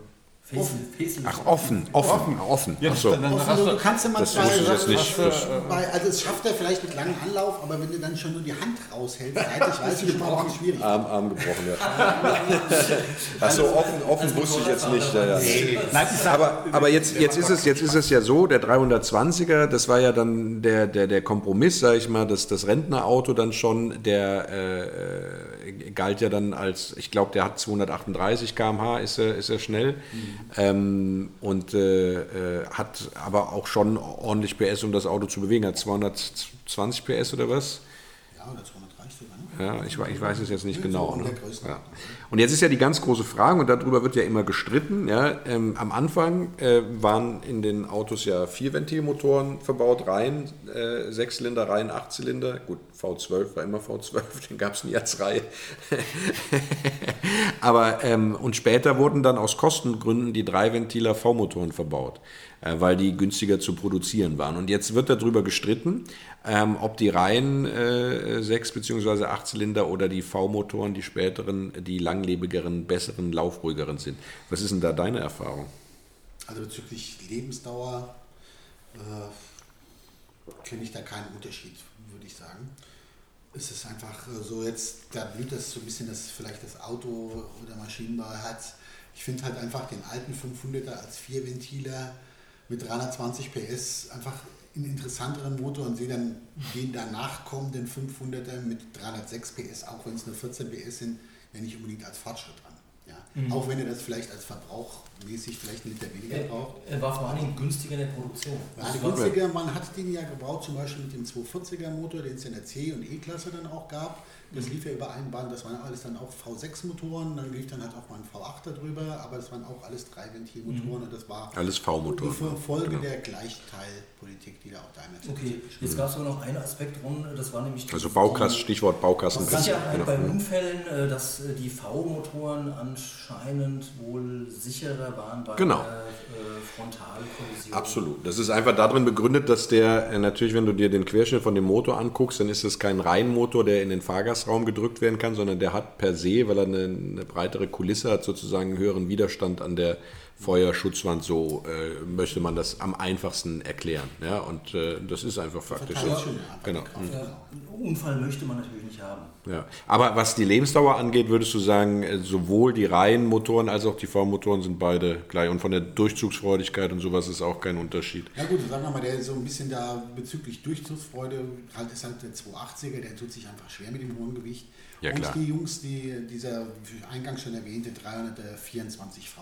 Facelift. Ach, offen, offen, offen. Ach so. dann offen, hast du, du, du kannst ja mal Das zwei, jetzt nicht. Das, bei, also es schafft er vielleicht mit langem Anlauf, aber wenn du dann schon nur die Hand raushältst, seitlich, weißt du, schon auch nicht schwierig. Arm, Arm gebrochen, ja. [LAUGHS] Ach so, offen, offen wusste ich jetzt nicht. Ja, ja. Nein, ich sag, Aber, aber jetzt, jetzt, ist es, jetzt ist es ja so, der 320er, das war ja dann der, der, der Kompromiss, sage ich mal, das, das Rentnerauto dann schon, der äh, äh, galt ja dann als, ich glaube, der hat 238 km/h, ist er, ist er schnell. Ähm, und äh, äh, hat aber auch schon ordentlich PS, um das Auto zu bewegen. Hat 220 PS oder was? Ja, oder 230 sogar, ne? Ja, ich, ich weiß es jetzt nicht genau. Ne? Ja. Und jetzt ist ja die ganz große Frage, und darüber wird ja immer gestritten. Ja? Ähm, am Anfang äh, waren in den Autos ja Vierventilmotoren verbaut, Reihen, äh, Sechszylinder, Reihen, Achtzylinder. Gut, V12 war immer V12, [LAUGHS] den gab es nie als Reihe. [LAUGHS] Aber ähm, und später wurden dann aus Kostengründen die Dreiventiler V-Motoren verbaut, weil die günstiger zu produzieren waren. Und jetzt wird darüber gestritten, ähm, ob die Reihen äh, sechs bzw. Achtzylinder oder die V-Motoren, die späteren, die langlebigeren, besseren, laufruhigeren sind. Was ist denn da deine Erfahrung? Also bezüglich Lebensdauer äh, kenne ich da keinen Unterschied, würde ich sagen. Es ist einfach äh, so jetzt, da blüht das so ein bisschen, dass vielleicht das Auto oder Maschinenbau hat. Ich finde halt einfach den alten 500er als Vierventiler mit 320 PS einfach einen interessanteren Motor und sehe dann den danach kommenden 500er mit 306 PS, auch wenn es nur 14 PS sind, ja nicht unbedingt als Fortschritt an. Ja. Auch wenn er das vielleicht als Verbrauch mäßig vielleicht ein Liter weniger braucht. Er war vor Dingen günstiger in der Produktion. Ja, Also günstiger, man hat den ja gebaut, zum Beispiel mit dem 240er Motor, den es in der C- und E-Klasse dann auch gab. Das lief ja über ein Band, das waren alles dann auch V6-Motoren, dann lief dann halt auch mal ein V8 darüber, aber das waren auch alles Dreiventilmotoren und das war Alles V-Motoren, die Folge genau. der Gleichteilpolitik, die da auch Daimler Okay, jetzt gab es aber noch ein Aspekt rum, das war nämlich die, Also Baukasten, Stichwort Baukasten. Sicherheit genau. bei Unfällen, äh, dass äh, die V-Motoren anscheinend wohl sicherer waren bei Genau. der äh, Frontalkollision. Absolut. Das ist einfach darin begründet, dass der, äh, natürlich, wenn du dir den Querschnitt von dem Motor anguckst, dann ist es kein Reihenmotor, der in den Fahrgastraum gedrückt werden kann, sondern der hat per se, weil er eine, eine breitere Kulisse hat, sozusagen einen höheren Widerstand an der Feuerschutzwand. So äh, möchte man das am einfachsten erklären. Ja, und äh, das ist einfach faktisch ja, Genau. Ja, einen Unfall möchte man natürlich nicht haben. Ja. Aber was die Lebensdauer angeht, würdest du sagen, äh, sowohl die Reihenmotoren als auch die V-Motoren sind beide gleich. Und von der Durchzugsfreudigkeit und sowas ist auch kein Unterschied. Ja gut, sagen wir mal, der so ein bisschen da bezüglich Durchzugsfreude, halt ist halt der 280er, der tut sich einfach schwer mit dem hohen Gewicht. Ja, und klar. die Jungs, die dieser eingangs schon erwähnte 324V,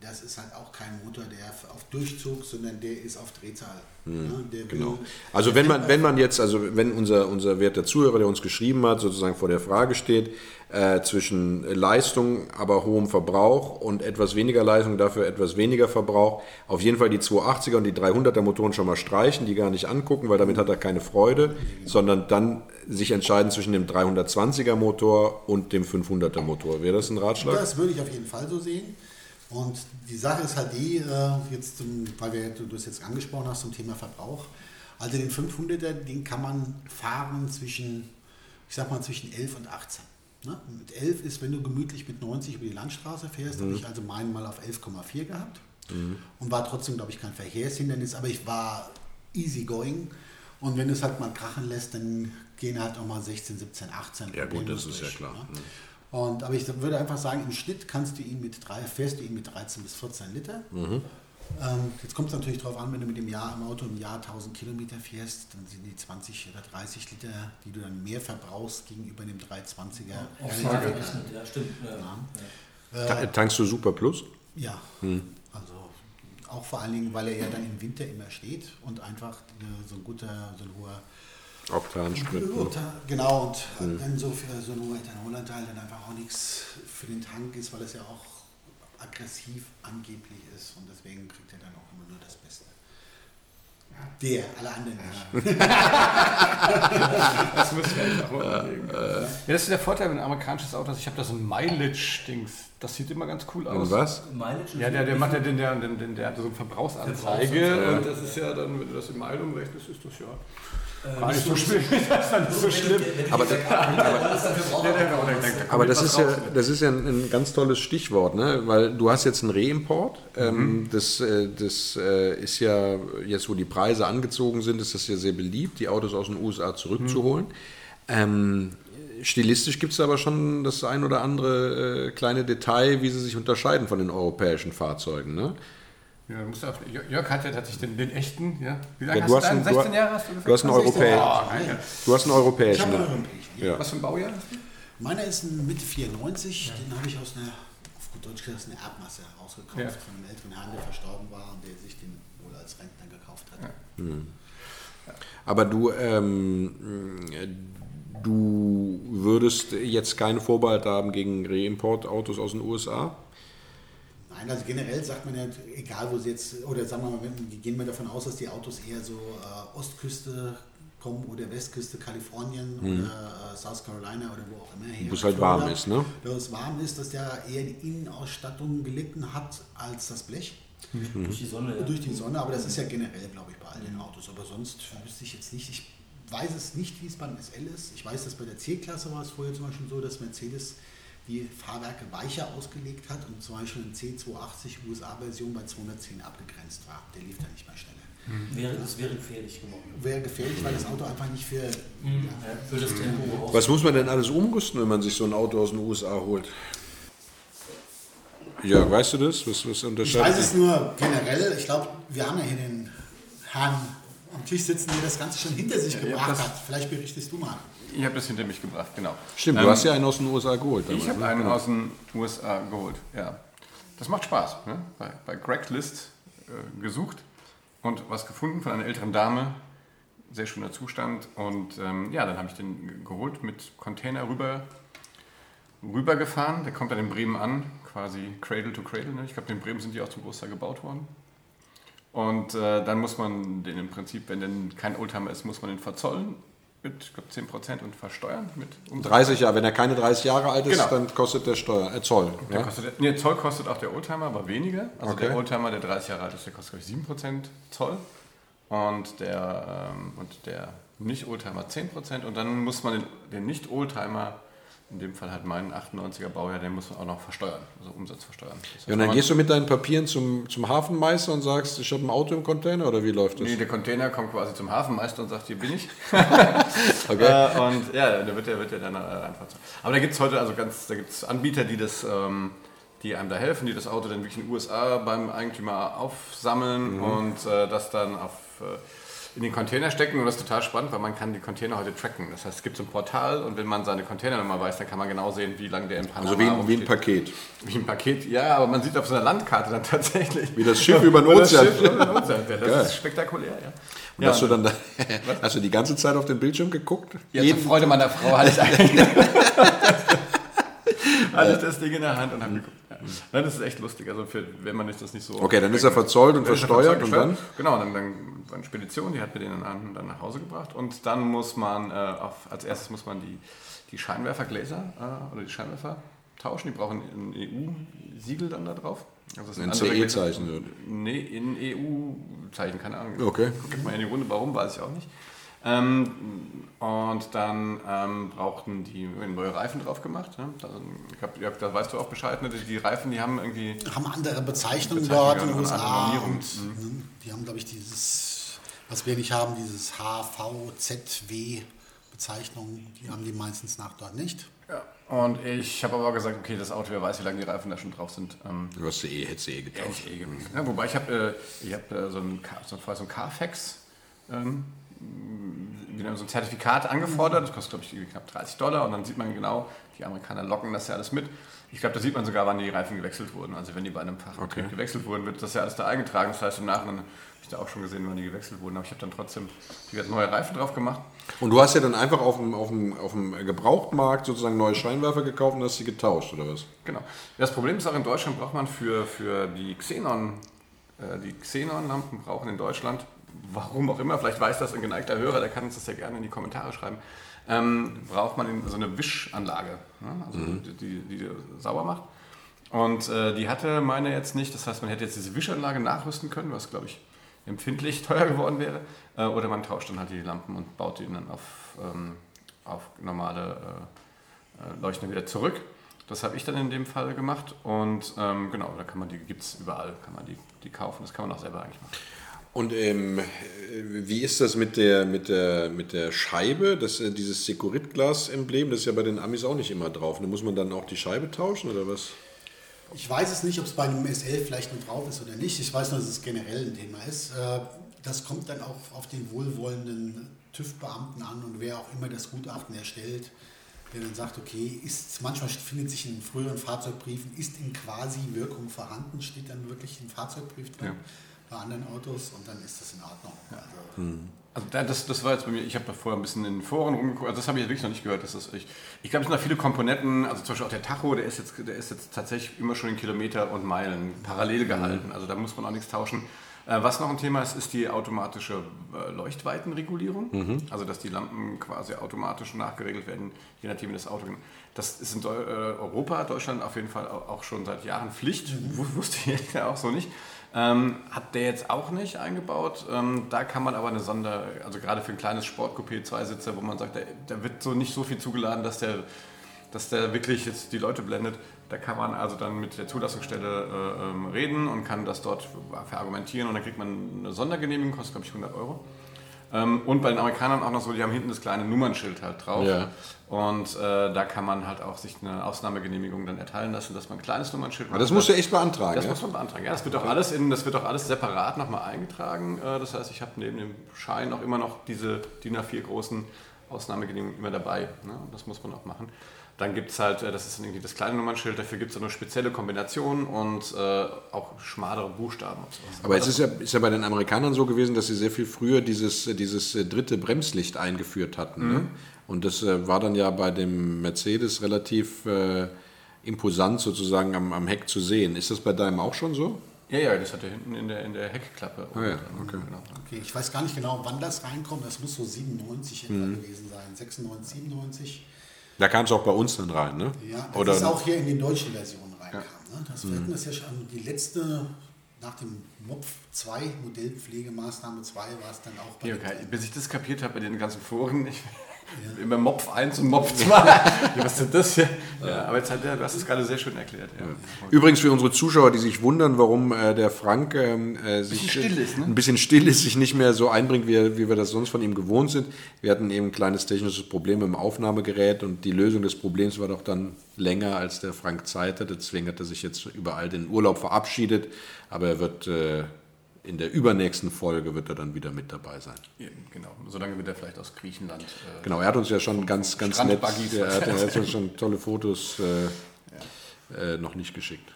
das ist halt auch kein Motor, der auf Durchzug, sondern der ist auf Drehzahl. Ja, der Genau. Also wenn man, wenn man jetzt, also wenn unser, unser werter Zuhörer, der uns geschrieben hat, sozusagen vor der Frage steht, äh, zwischen Leistung, aber hohem Verbrauch und etwas weniger Leistung, dafür etwas weniger Verbrauch, auf jeden Fall die 280er und die 300er Motoren schon mal streichen, die gar nicht angucken, weil damit hat er keine Freude, sondern dann sich entscheiden zwischen dem 320er Motor und dem 500er Motor. Wäre das ein Ratschlag? Das würde ich auf jeden Fall so sehen. Und die Sache ist halt die, äh, jetzt, zum, weil wir, du das jetzt angesprochen hast zum Thema Verbrauch. Also den 500er, den kann man fahren zwischen, ich sag mal zwischen 11 und 18. Ne? Mit 11 ist, wenn du gemütlich mit 90 über die Landstraße fährst, habe ich also meinen mal auf 11,4 gehabt und war trotzdem, glaube ich, kein Verkehrshindernis, aber ich war easy going. Und wenn du es halt mal krachen lässt, dann gehen halt auch mal 16, 17, 18. Ja, gut, das ist ja durch, klar. ne? Und, aber ich würde einfach sagen, im Schnitt kannst du ihn mit drei, fährst du ihn mit 13 bis 14 Liter. Mhm. Ähm, jetzt kommt es natürlich darauf an, wenn du mit dem Jahr im Auto im Jahr 1000 Kilometer fährst, dann sind die 20 oder 30 Liter, die du dann mehr verbrauchst gegenüber dem 320er. Auf relativ Tage egal. gerechnet, ja, stimmt. Ja. Ja. Ta- Tankst du Super Plus? Ja, Hm. also auch vor allen Dingen, weil er ja dann im Winter immer steht und einfach äh, so ein guter, so ein hoher Oktansprit. ne? Genau, und dann so für so ein hoher Ethanolanteil dann einfach auch nichts für den Tank ist, weil es ja auch aggressiv angeblich ist und deswegen kriegt er dann auch immer nur das Beste. Der, alle anderen nicht. [LAUGHS] Das müssen wir echt auch mal überlegen. Ja, das ist der Vorteil mit einem amerikanischen Auto. Ich habe da so ein Mileage-Dings. Das sieht immer ganz cool aus. Und was? Mileage Ja, der, der macht ja den, der, den, den, der hat so eine Verbrauchsanzeige und das ist ja dann, wenn du das in Meilen umrechnest, ist das ja äh, gar nicht so schlimm. [LAUGHS] Das ist dann nicht so schlimm. Aber- aber, das ist, ja, das ist ja ein, ein ganz tolles Stichwort, ne? weil du hast jetzt einen Reimport. Ähm, das äh, das äh, ist ja, jetzt wo die Preise angezogen sind, ist das ja sehr beliebt, die Autos aus den USA zurückzuholen. Ähm, stilistisch gibt es aber schon das ein oder andere äh, kleine Detail, wie sie sich unterscheiden von den europäischen Fahrzeugen. Ne? Ja, du musst auf, Jörg hat ja tatsächlich den, den echten, ja. Wie lange Ja, hast du einen- 16 du- Jahre hast du gesagt? du hast einen 16 Europäer. Jahre. Oh, ja. Du hast einen Ich europäischen. habe einen Ne? europäischen. Ja. Was für ein Baujahr hast du? Meiner ist ein Mitte 94, den habe ich aus einer, auf gut Deutsch gesagt, aus einer Erbmasse rausgekauft Ja. von einem älteren Herrn, der verstorben war und der sich den wohl als Rentner gekauft hat. Aber du, ähm, du würdest jetzt keine Vorbehalte haben gegen Reimportautos aus den USA? Nein, also generell sagt man ja, egal wo sie jetzt, oder sagen wir mal, gehen wir davon aus, dass die Autos eher so äh, Ostküste kommen oder Westküste Kalifornien oder äh, South Carolina oder wo auch immer her. Wo es halt warm ist, ne? Da es warm ist, dass ja eher die Innenausstattung gelitten hat als das Blech. Durch die Sonne. Ja. Durch die Sonne, aber das ist ja generell, glaube ich, bei all den Autos. Aber sonst wüsste ich jetzt nicht, ich weiß es nicht, wie es beim SL ist. Ich weiß, dass bei der C-Klasse war es vorher zum Beispiel so, dass Mercedes die Fahrwerke weicher ausgelegt hat und zum Beispiel ein C280 USA-Version bei 210 abgegrenzt war. Der lief da nicht mehr schneller. Wäre, das wäre gefährlich geworden. Wäre gefährlich, weil das Auto einfach nicht für. Ja, für das Tempo auch. Was muss man denn alles umrüsten, wenn man sich so ein Auto aus den USA holt? Ja, weißt du das? Was, was Ich unterscheidet weiß es nur generell. Ich glaube, wir haben ja hier den Herrn am Tisch sitzen, der das Ganze schon hinter sich Ja, gebracht hat. Vielleicht berichtest du mal. Ich habe das hinter mich gebracht, genau. Stimmt, du Ähm, hast ja einen aus den USA geholt. Ich damals, habe ne? einen Genau. aus den USA geholt, ja. das macht Spaß. Ne? Bei, bei Craigslist äh, gesucht und was gefunden von einer älteren Dame. Sehr schöner Zustand. Und ähm, ja, dann habe ich den geholt, mit Container rüber, rübergefahren. Der kommt dann in Bremen an, quasi Cradle to Cradle. Ne? Ich glaube, in Bremen sind die auch zum Großteil gebaut worden. Und äh, dann muss man den im Prinzip, wenn denn kein Oldtimer ist, muss man den verzollen mit ich glaub, 10% und versteuern mit Umsatz. 30 Jahre, wenn er keine 30 Jahre alt ist, genau. dann kostet der Steuer, äh, Zoll. Ja? Kostet, nee, Zoll kostet auch der Oldtimer, aber weniger. Also okay. der Oldtimer, der 30 Jahre alt ist, der kostet ich 7% Zoll und der, ähm, und der Nicht-Oldtimer 10% und dann muss man den, den Nicht-Oldtimer in dem Fall halt meinen 98er Baujahr, den muss man auch noch versteuern, also Umsatz versteuern. Das heißt, ja, und dann gehst du mit deinen Papieren zum, zum Hafenmeister und sagst, ich habe ein Auto im Container oder wie läuft das? Nee, der Container kommt quasi zum Hafenmeister und sagt, hier bin ich. [LAUGHS] okay. Äh, und ja, da wird er wird dann äh, einfach so. Aber da gibt es heute also ganz, da gibt es Anbieter, die das, ähm, die einem da helfen, die das Auto dann wirklich in den USA beim Eigentümer aufsammeln mhm. und äh, das dann auf äh, in den Container stecken und das ist total spannend, weil man kann die Container heute tracken. Das heißt, es gibt so ein Portal und wenn man seine Containernummer weiß, dann kann man genau sehen, wie lange der in Panama Also wie, wie ein Paket. Wie ein Paket, ja, aber man sieht auf so einer Landkarte dann tatsächlich. Wie das Schiff über den Ozean. Das, über den Ozean. das Geil. ist spektakulär, ja. Und ja, hast du dann da, [LAUGHS] hast du die ganze Zeit auf den Bildschirm geguckt? Ja, Jeden zur Freude meiner Frau hatte ich eigentlich hatte ich das Ding in der Hand und habe geguckt. Nein, das ist echt lustig. Also für, wenn man das nicht so. Okay, dann ist er verzollt und versteuert und dann? Genau, dann, dann eine Spedition, die hat mir den dann, dann nach Hause gebracht und dann muss man äh, auf, als erstes muss man die, die Scheinwerfergläser äh, oder die Scheinwerfer tauschen. Die brauchen ein EU-Siegel dann da drauf. Also ein CE-Zeichen? Nee, in EU-Zeichen, keine Ahnung. Okay. Guckt mal in die Runde, warum, weiß ich auch nicht. Ähm, und dann ähm, brauchten die neue Reifen drauf gemacht. Ne? Da, hab, ja, da weißt du auch Bescheid, ne? die, Reifen, die haben irgendwie... Haben andere Bezeichnungen, dort in den USA. Und, mhm. Die haben, glaube ich, dieses, was wir nicht haben, dieses HVZW Bezeichnung, die haben die meistens nach dort nicht. Ja. Und ich habe aber gesagt, okay, das Auto, wer weiß, wie lange die Reifen da schon drauf sind. Ähm, du hast eh, hättest eh getauscht. Eh ja, wobei ich habe äh, hab, äh, so ein, so, so ein Carfax ähm, so ein Zertifikat angefordert, das kostet glaube ich knapp 30 Dollar und dann sieht man genau, die Amerikaner locken das ja alles mit. Ich glaube, da sieht man sogar, wann die Reifen gewechselt wurden. Also wenn die bei einem Fachbetrieb okay. gewechselt wurden, wird das ja alles da eingetragen. Das heißt, im Nachhinein habe ich da auch schon gesehen, wann die gewechselt wurden. Aber ich habe dann trotzdem neue Reifen drauf gemacht. Und du hast ja dann einfach auf dem, auf dem, auf dem Gebrauchtmarkt sozusagen neue Scheinwerfer gekauft und hast sie getauscht, oder was? Genau. Das Problem ist auch, in Deutschland braucht man für, für die Xenon, äh, die Xenon-Lampen brauchen in Deutschland warum auch immer, vielleicht weiß das ein geneigter Hörer, der kann uns das ja gerne in die Kommentare schreiben, ähm, braucht man so eine Wischanlage, ne? also mhm. die, die, die, sauber macht. Und äh, die hatte meine jetzt nicht, das heißt, man hätte jetzt diese Wischanlage nachrüsten können, was glaube ich empfindlich [LAUGHS] teuer geworden wäre. Äh, oder man tauscht dann halt die Lampen und baut die dann auf, ähm, auf normale äh, äh Leuchten wieder zurück. Das habe ich dann in dem Fall gemacht und ähm, genau, da kann man die, gibt es überall, kann man die, die kaufen, das kann man auch selber eigentlich machen. Und ähm, wie ist das mit der, mit der, mit der Scheibe? Das, äh, dieses Sekurit-Glas-Emblem, das ist ja bei den Amis auch nicht immer drauf. Da muss man dann auch die Scheibe tauschen oder was? Ich weiß es nicht, ob es bei einem SL vielleicht mit drauf ist oder nicht. Ich weiß nur, dass es generell ein Thema ist. Äh, das kommt dann auch auf den wohlwollenden TÜV-Beamten an und wer auch immer das Gutachten erstellt, der dann sagt, okay, ist, manchmal findet sich in früheren Fahrzeugbriefen, ist in quasi Wirkung vorhanden, steht dann wirklich ein Fahrzeugbrief drin. Ja bei anderen Autos und dann ist das in Ordnung. Also, hm. also das, das war jetzt bei mir, ich habe da vorher ein bisschen in den Foren rumgeguckt, also das habe ich wirklich noch nicht gehört. Das ist, ich ich glaube, es sind da viele Komponenten, also zum Beispiel auch der Tacho, der ist, jetzt, der ist jetzt tatsächlich immer schon in Kilometer und Meilen parallel gehalten, mhm. also da muss man auch nichts tauschen. Äh, was noch ein Thema ist, ist die automatische äh, Leuchtweitenregulierung. Mhm. Also, dass die Lampen quasi automatisch nachgeregelt werden, je nachdem, wie das Auto. Das ist in Europa, Deutschland auf jeden Fall auch schon seit Jahren Pflicht. Mhm. [LAUGHS] Wusste ich ja auch so nicht. Ähm, hat der jetzt auch nicht eingebaut. Ähm, da kann man aber eine Sonder, also gerade für ein kleines Sportcoupé, Zweisitzer, wo man sagt, da wird so nicht so viel zugeladen, dass der, dass der wirklich jetzt die Leute blendet. Da kann man also dann mit der Zulassungsstelle äh, ähm, reden und kann das dort verargumentieren und dann kriegt man eine Sondergenehmigung, kostet glaube ich 100 Euro. Ähm, und bei den Amerikanern auch noch so, die haben hinten das kleine Nummernschild halt drauf. Ja. Und äh, da kann man halt auch sich eine Ausnahmegenehmigung dann erteilen lassen, dass man ein kleines Nummernschild hat. Das musst du echt beantragen. Das ja? muss man beantragen, ja. Das wird auch alles, in, das wird auch alles separat nochmal eingetragen. Äh, das heißt, ich habe neben dem Schein auch immer noch diese DIN A4 großen Ausnahmegenehmigungen immer dabei. Ne? Das muss man auch machen. Dann gibt es halt, äh, das ist irgendwie das kleine Nummernschild, dafür gibt es auch eine spezielle Kombination und äh, auch schmalere Buchstaben und sowas. Aber es ist ja, ist ja bei den Amerikanern so gewesen, dass sie sehr viel früher dieses, dieses äh, dritte Bremslicht eingeführt hatten. Ne? Und das äh, war dann ja bei dem Mercedes relativ äh, imposant sozusagen am, am Heck zu sehen. Ist das bei deinem auch schon so? Ja, ja, das hat er hinten in der, in der Heckklappe. Ah ja, okay. Genau. Okay, ich weiß gar nicht genau, wann das reinkommt. Das muss so 97 etwa gewesen sein. 96, 97. Da kam es auch bei uns dann rein, ne? Ja, das Oder ist auch hier in den deutschen Versionen reinkam. Ne? Das, hatten das ja schon, die letzte, nach dem MOPF 2, Modellpflegemaßnahme 2, war es dann auch bei Ja, okay. Bis ich das kapiert habe bei den ganzen Foren, ich, immer Mopf 1 und Mopf 2. [LAUGHS] ja, was ist denn das hier? Ja, aber jetzt hat der, du hast es gerade sehr schön erklärt. Ja. Übrigens für unsere Zuschauer, die sich wundern, warum äh, der Frank ähm, äh, sich Bisschen still ist, ne? ein bisschen still ist, sich nicht mehr so einbringt, wie, wie wir das sonst von ihm gewohnt sind. Wir hatten eben ein kleines technisches Problem im Aufnahmegerät und die Lösung des Problems war doch dann länger, als der Frank Zeit hatte. Deswegen hat er sich jetzt überall den Urlaub verabschiedet, aber er wird äh, in der übernächsten Folge wird er dann wieder mit dabei sein. Eben, genau. Solange wird er vielleicht aus Griechenland. Äh, Genau, er hat uns ja schon ganz, ganz nett, er hat, er hat uns schon tolle Fotos äh, äh, noch nicht geschickt.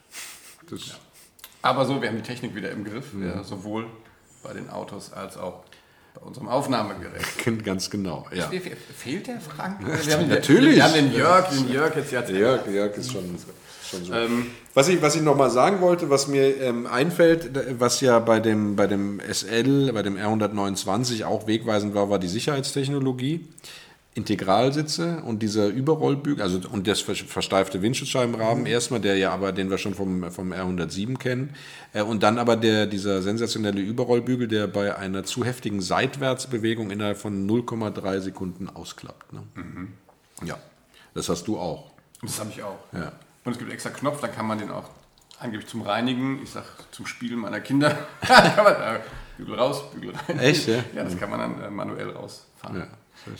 Das, Aber so, wir haben die Technik wieder im Griff, ja, sowohl bei den Autos als auch bei unserem Aufnahmegerät. [LAUGHS] Ganz genau, ja. Fe- fe- Fehlt der Frank? Wir haben, natürlich. Wir haben den Jörg, den Jörg jetzt ja. Jörg, Jörg ist schon, schon so. Ähm, Was ich, was ich nochmal sagen wollte, was mir ähm, einfällt, was ja bei dem, bei dem SL, bei dem R129 auch wegweisend war, war die Sicherheitstechnologie. Integralsitze und dieser Überrollbügel, also und das ver- versteifte Windschutzscheibenrahmen erstmal, der ja aber, den wir schon vom, vom R107 kennen. Äh, und dann aber der, dieser sensationelle Überrollbügel, der bei einer zu heftigen Seitwärtsbewegung innerhalb von 0,3 Sekunden ausklappt. Ne? Ja, das hast du auch. das habe ich auch. Ja. Und es gibt extra Knopf, dann kann man den auch angeblich zum Reinigen, ich sag zum Spielen meiner Kinder, [LAUGHS] kann man, äh, Bügel raus, Bügel rein. Echt, ja? Ja, das kann man dann äh, manuell rausfahren. Ja.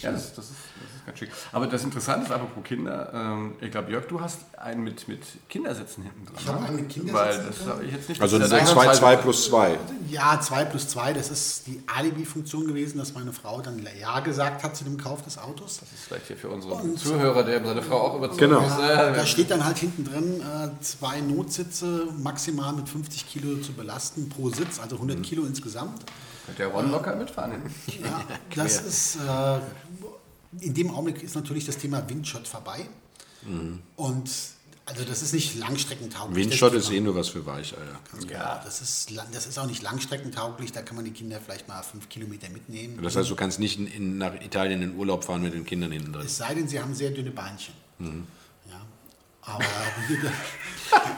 Ja, das, das, ist, das ist ganz schick. Aber das Interessante ist, apropos Kinder, ähm, ich glaube, Jörg, du hast einen mit, mit Kindersitzen hinten dran. Ich habe ne? einen mit Kindersitzen Weil das drin. habe ich jetzt nicht. Also das ein ist 2, ansatzweise- 2 plus 2. Ja, 2 plus 2, das ist die Alibi-Funktion gewesen, dass meine Frau dann Ja gesagt hat zu dem Kauf des Autos. Das ist vielleicht hier für unsere Und- Zuhörer, der seine Frau auch überzeugt Genau. ist. Ja, Äh, da steht dann halt hinten drin, äh, zwei Notsitze maximal mit 50 Kilo zu belasten pro Sitz, also 100 Kilo insgesamt. Könnte der Ron locker mitfahren. [LAUGHS] Ja, das ist, äh, in dem Augenblick ist natürlich das Thema Windshot vorbei. Und also das ist nicht langstreckentauglich. Windshot ist eh nur was für Weicheier. Ja, das ist, das ist auch nicht langstreckentauglich, da kann man die Kinder vielleicht mal fünf Kilometer mitnehmen. Das heißt, du kannst nicht in, in, nach Italien in Urlaub fahren mit den Kindern hinten drin. Es sei denn, sie haben sehr dünne Beinchen. Ja. Aber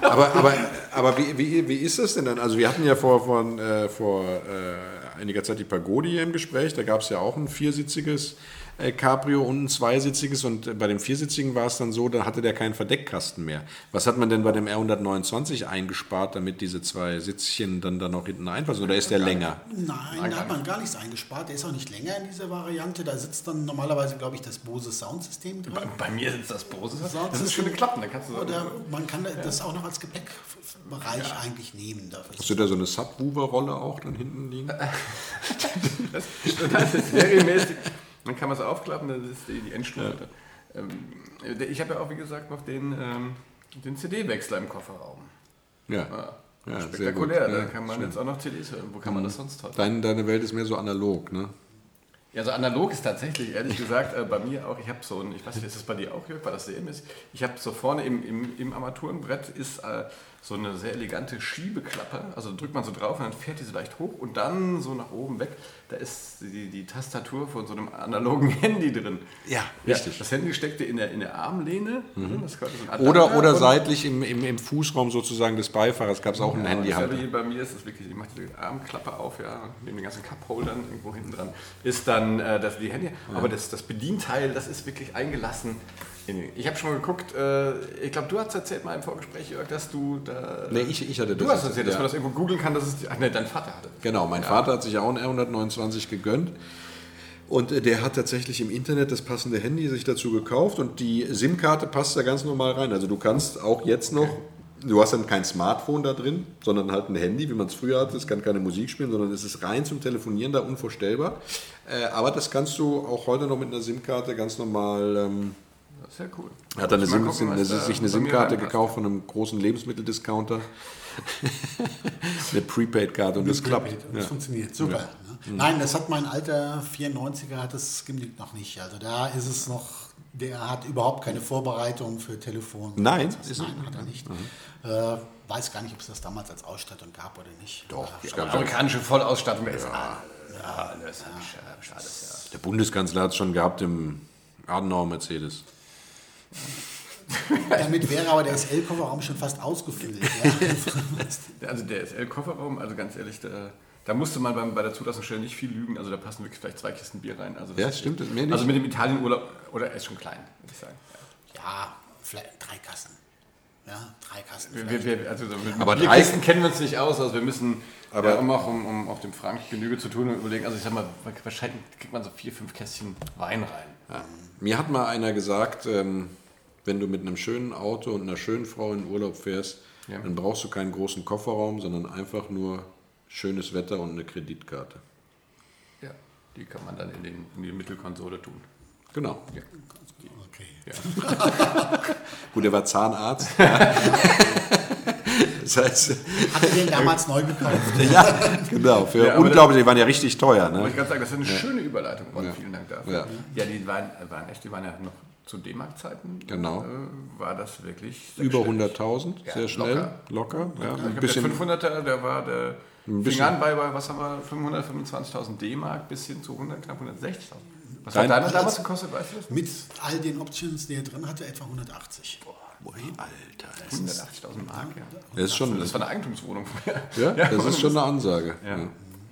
Aber, aber, aber wie, wie, wie ist das denn dann? Also wir hatten ja vor, vor, äh, vor äh, einiger Zeit die Pagodi im Gespräch. Da gab es ja auch ein viersitziges äh, Cabrio und ein zweisitziges. Und äh, bei dem viersitzigen war es dann so, da hatte der keinen Verdeckkasten mehr. Was hat man denn bei dem R129 eingespart, damit diese zwei Sitzchen dann da noch hinten einfassen? Oder ist der länger? nein, da hat man gar nichts eingespart. Der ist auch nicht länger in dieser Variante. Da sitzt dann normalerweise, glaube ich, das Bose Soundsystem drin. Bei, bei mir sitzt das Bose. Das Soundsystem. ist schöne Klappen, da kannst du Oder man kann das auch noch als Gepäckbereich eigentlich nehmen. Dafür. Hast du da so eine Subwoofer-Rolle auch dann hinten liegen? [LAUGHS] [LAUGHS] Das, das ist serienmäßig. Dann kann man es aufklappen, das ist die, die Endstufe. Ähm, ich habe ja auch, wie gesagt, noch den, ähm, den CD-Wechsler im Kofferraum. Ja. Ja, Ja, sehr spektakulär, da Ja, kann man schön. jetzt auch noch CDs hören. Wo kann man das sonst heute? Dein, deine Welt ist mehr so analog, ne? Ja, so analog ist tatsächlich, ehrlich [LAUGHS] gesagt, äh, bei mir auch, ich habe so ein, ich weiß nicht, ist das bei dir auch, Jörg, war das sehr ist? Ich habe so vorne im, im, im Armaturenbrett ist äh, so eine sehr elegante Schiebeklappe, also drückt man so drauf und dann fährt die so leicht hoch und dann so nach oben weg, da ist die, die Tastatur von so einem analogen [LAUGHS] Handy drin. Ja, Ja, richtig. das Handy steckte in der, in der Armlehne. Das gehörte so ein Oder, oder seitlich im, im, im Fußraum sozusagen des Beifahrers gab es auch Ja, ja Handyhalter. wie bei mir ist es wirklich, ich mache die Armklappe auf, ja, neben den ganzen Cupholdern irgendwo hinten dran, ist dann äh, das die Handy. Aber das, das Bedienteil, das ist wirklich eingelassen. Ich habe schon mal geguckt, äh, ich glaube, du hast erzählt mal im Vorgespräch, Jörg, dass du da. Nee, ich, ich hatte das. du hast erzählt, dass ja. man das irgendwo googeln kann, dass es. Ach nee, dein Vater hatte. Genau, mein Vater hat sich ja auch einen R129 gegönnt. Und äh, der hat tatsächlich im Internet das passende Handy sich dazu gekauft und die SIM-Karte passt da ganz normal rein. Also du kannst auch jetzt noch, du hast dann kein Smartphone da drin, sondern halt ein Handy, wie man es früher hatte. Es kann keine Musik spielen, sondern es ist rein zum Telefonieren da unvorstellbar. Äh, aber das kannst du auch heute noch mit einer SIM-Karte ganz normal ähm, Das ist ja cool. Er hat dann eine SIM, gucken, eine, sich eine SIM-Karte gekauft von einem großen Lebensmitteldiscounter. [LAUGHS] eine Prepaid-Karte und das klappt. Prepaid. Und Das Ja. funktioniert super. Ne? Nein, das hat mein alter 94er, hat das Skimlink noch nicht. Also da ist es noch, der hat überhaupt keine Vorbereitung für Telefon. Nein, ist ist Nein, hat er nicht. Äh, weiß gar nicht, ob es das damals als Ausstattung gab oder nicht. Doch, es gab amerikanische Vollausstattung, da ist. Ja, alles, alles, Der Bundeskanzler hat es schon gehabt im Adenauer Mercedes. [LAUGHS] Damit wäre aber der SL-Kofferraum schon fast ausgefüllt. Ja. [LAUGHS] Also der SL-Kofferraum, also ganz ehrlich, da, da musste man beim, bei der Zulassungsstelle nicht viel lügen. Also da passen wirklich vielleicht zwei Kisten Bier rein. Also das Ja, ist- stimmt, das mehr nicht. Also mit dem Italienurlaub, oder er ist schon klein, würde ich sagen. ja, vielleicht drei Kassen. Ja, drei Kassen. Wir, wir, also so mit Aber drei- Bierkisten kennen wir uns nicht aus, also wir müssen, Aber- ja, um auch um, um auf dem Frank Genüge zu tun und überlegen, also ich sag mal, wahrscheinlich kriegt man so vier, fünf Kästchen Wein rein. Ja. Mir hat mal einer gesagt, ähm, wenn du mit einem schönen Auto und einer schönen Frau in den Urlaub fährst, Ja. dann brauchst du keinen großen Kofferraum, sondern einfach nur schönes Wetter und eine Kreditkarte. Ja, die kann man dann in, den, in die Mittelkonsole tun. Genau. Ja. Okay. [LAUGHS] Gut, er war Zahnarzt. [LAUGHS] Ja. das heißt, Hat er den damals neu gekauft? [LAUGHS] ja, genau. Für Ja, unglaublich, die waren ja richtig teuer. Wollte Ne? ich gerade sagen, das ist eine schöne Überleitung. Ron, Ja. Vielen Dank dafür. Ja. Ja, die waren, waren echt, die waren ja noch zu D-Mark-Zeiten. Genau. Äh, war das wirklich Über sechsstellig. 100.000, Ja, sehr schnell, locker. locker. ja, Ich ein bisschen, der 500er, der war der fing an bei, bei was haben wir 525.000 D-Mark bis hin zu 100 knapp 160.000. Was Dein- hat deiner damals gekostet, weißt du das? Mit all den Options, die er drin hatte, etwa 180. Ui, Alter. 180.000 Mark, ja. Das ist schon, Das war eine Eigentumswohnung vorher. [LAUGHS] ja, das ist schon eine Ansage. Ja. Ja.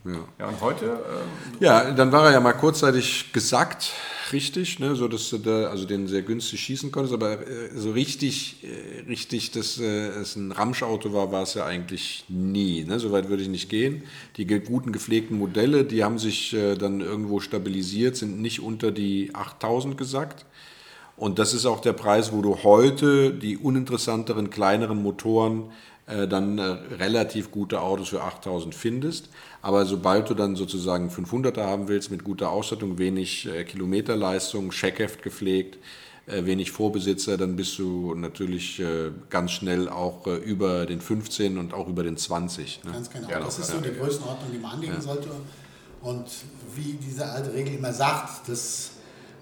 Ja. Ja, und heute, ähm, Ja, dann war er ja mal kurzzeitig gesackt, richtig, ne, so dass du da also den sehr günstig schießen konntest, aber äh, so richtig, äh, richtig, dass äh, es ein Ramschauto war, war es ja eigentlich nie. Ne? Soweit würde ich nicht gehen. Die ge guten gepflegten Modelle, die haben sich äh, dann irgendwo stabilisiert, sind nicht unter die 8000 gesackt. Und das ist auch der Preis, wo du heute die uninteressanteren, kleineren Motoren äh, dann äh, relativ gute Autos für 8000 findest. Aber sobald du dann sozusagen 500er haben willst mit guter Ausstattung, wenig äh, Kilometerleistung, Scheckheft gepflegt, äh, wenig Vorbesitzer, dann bist du natürlich äh, ganz schnell auch äh, über den 15 und auch über den 20. Ne? Ganz genau. Ja, das ist ja. so die Größenordnung, die man anlegen sollte. Und wie diese alte Regel immer sagt, das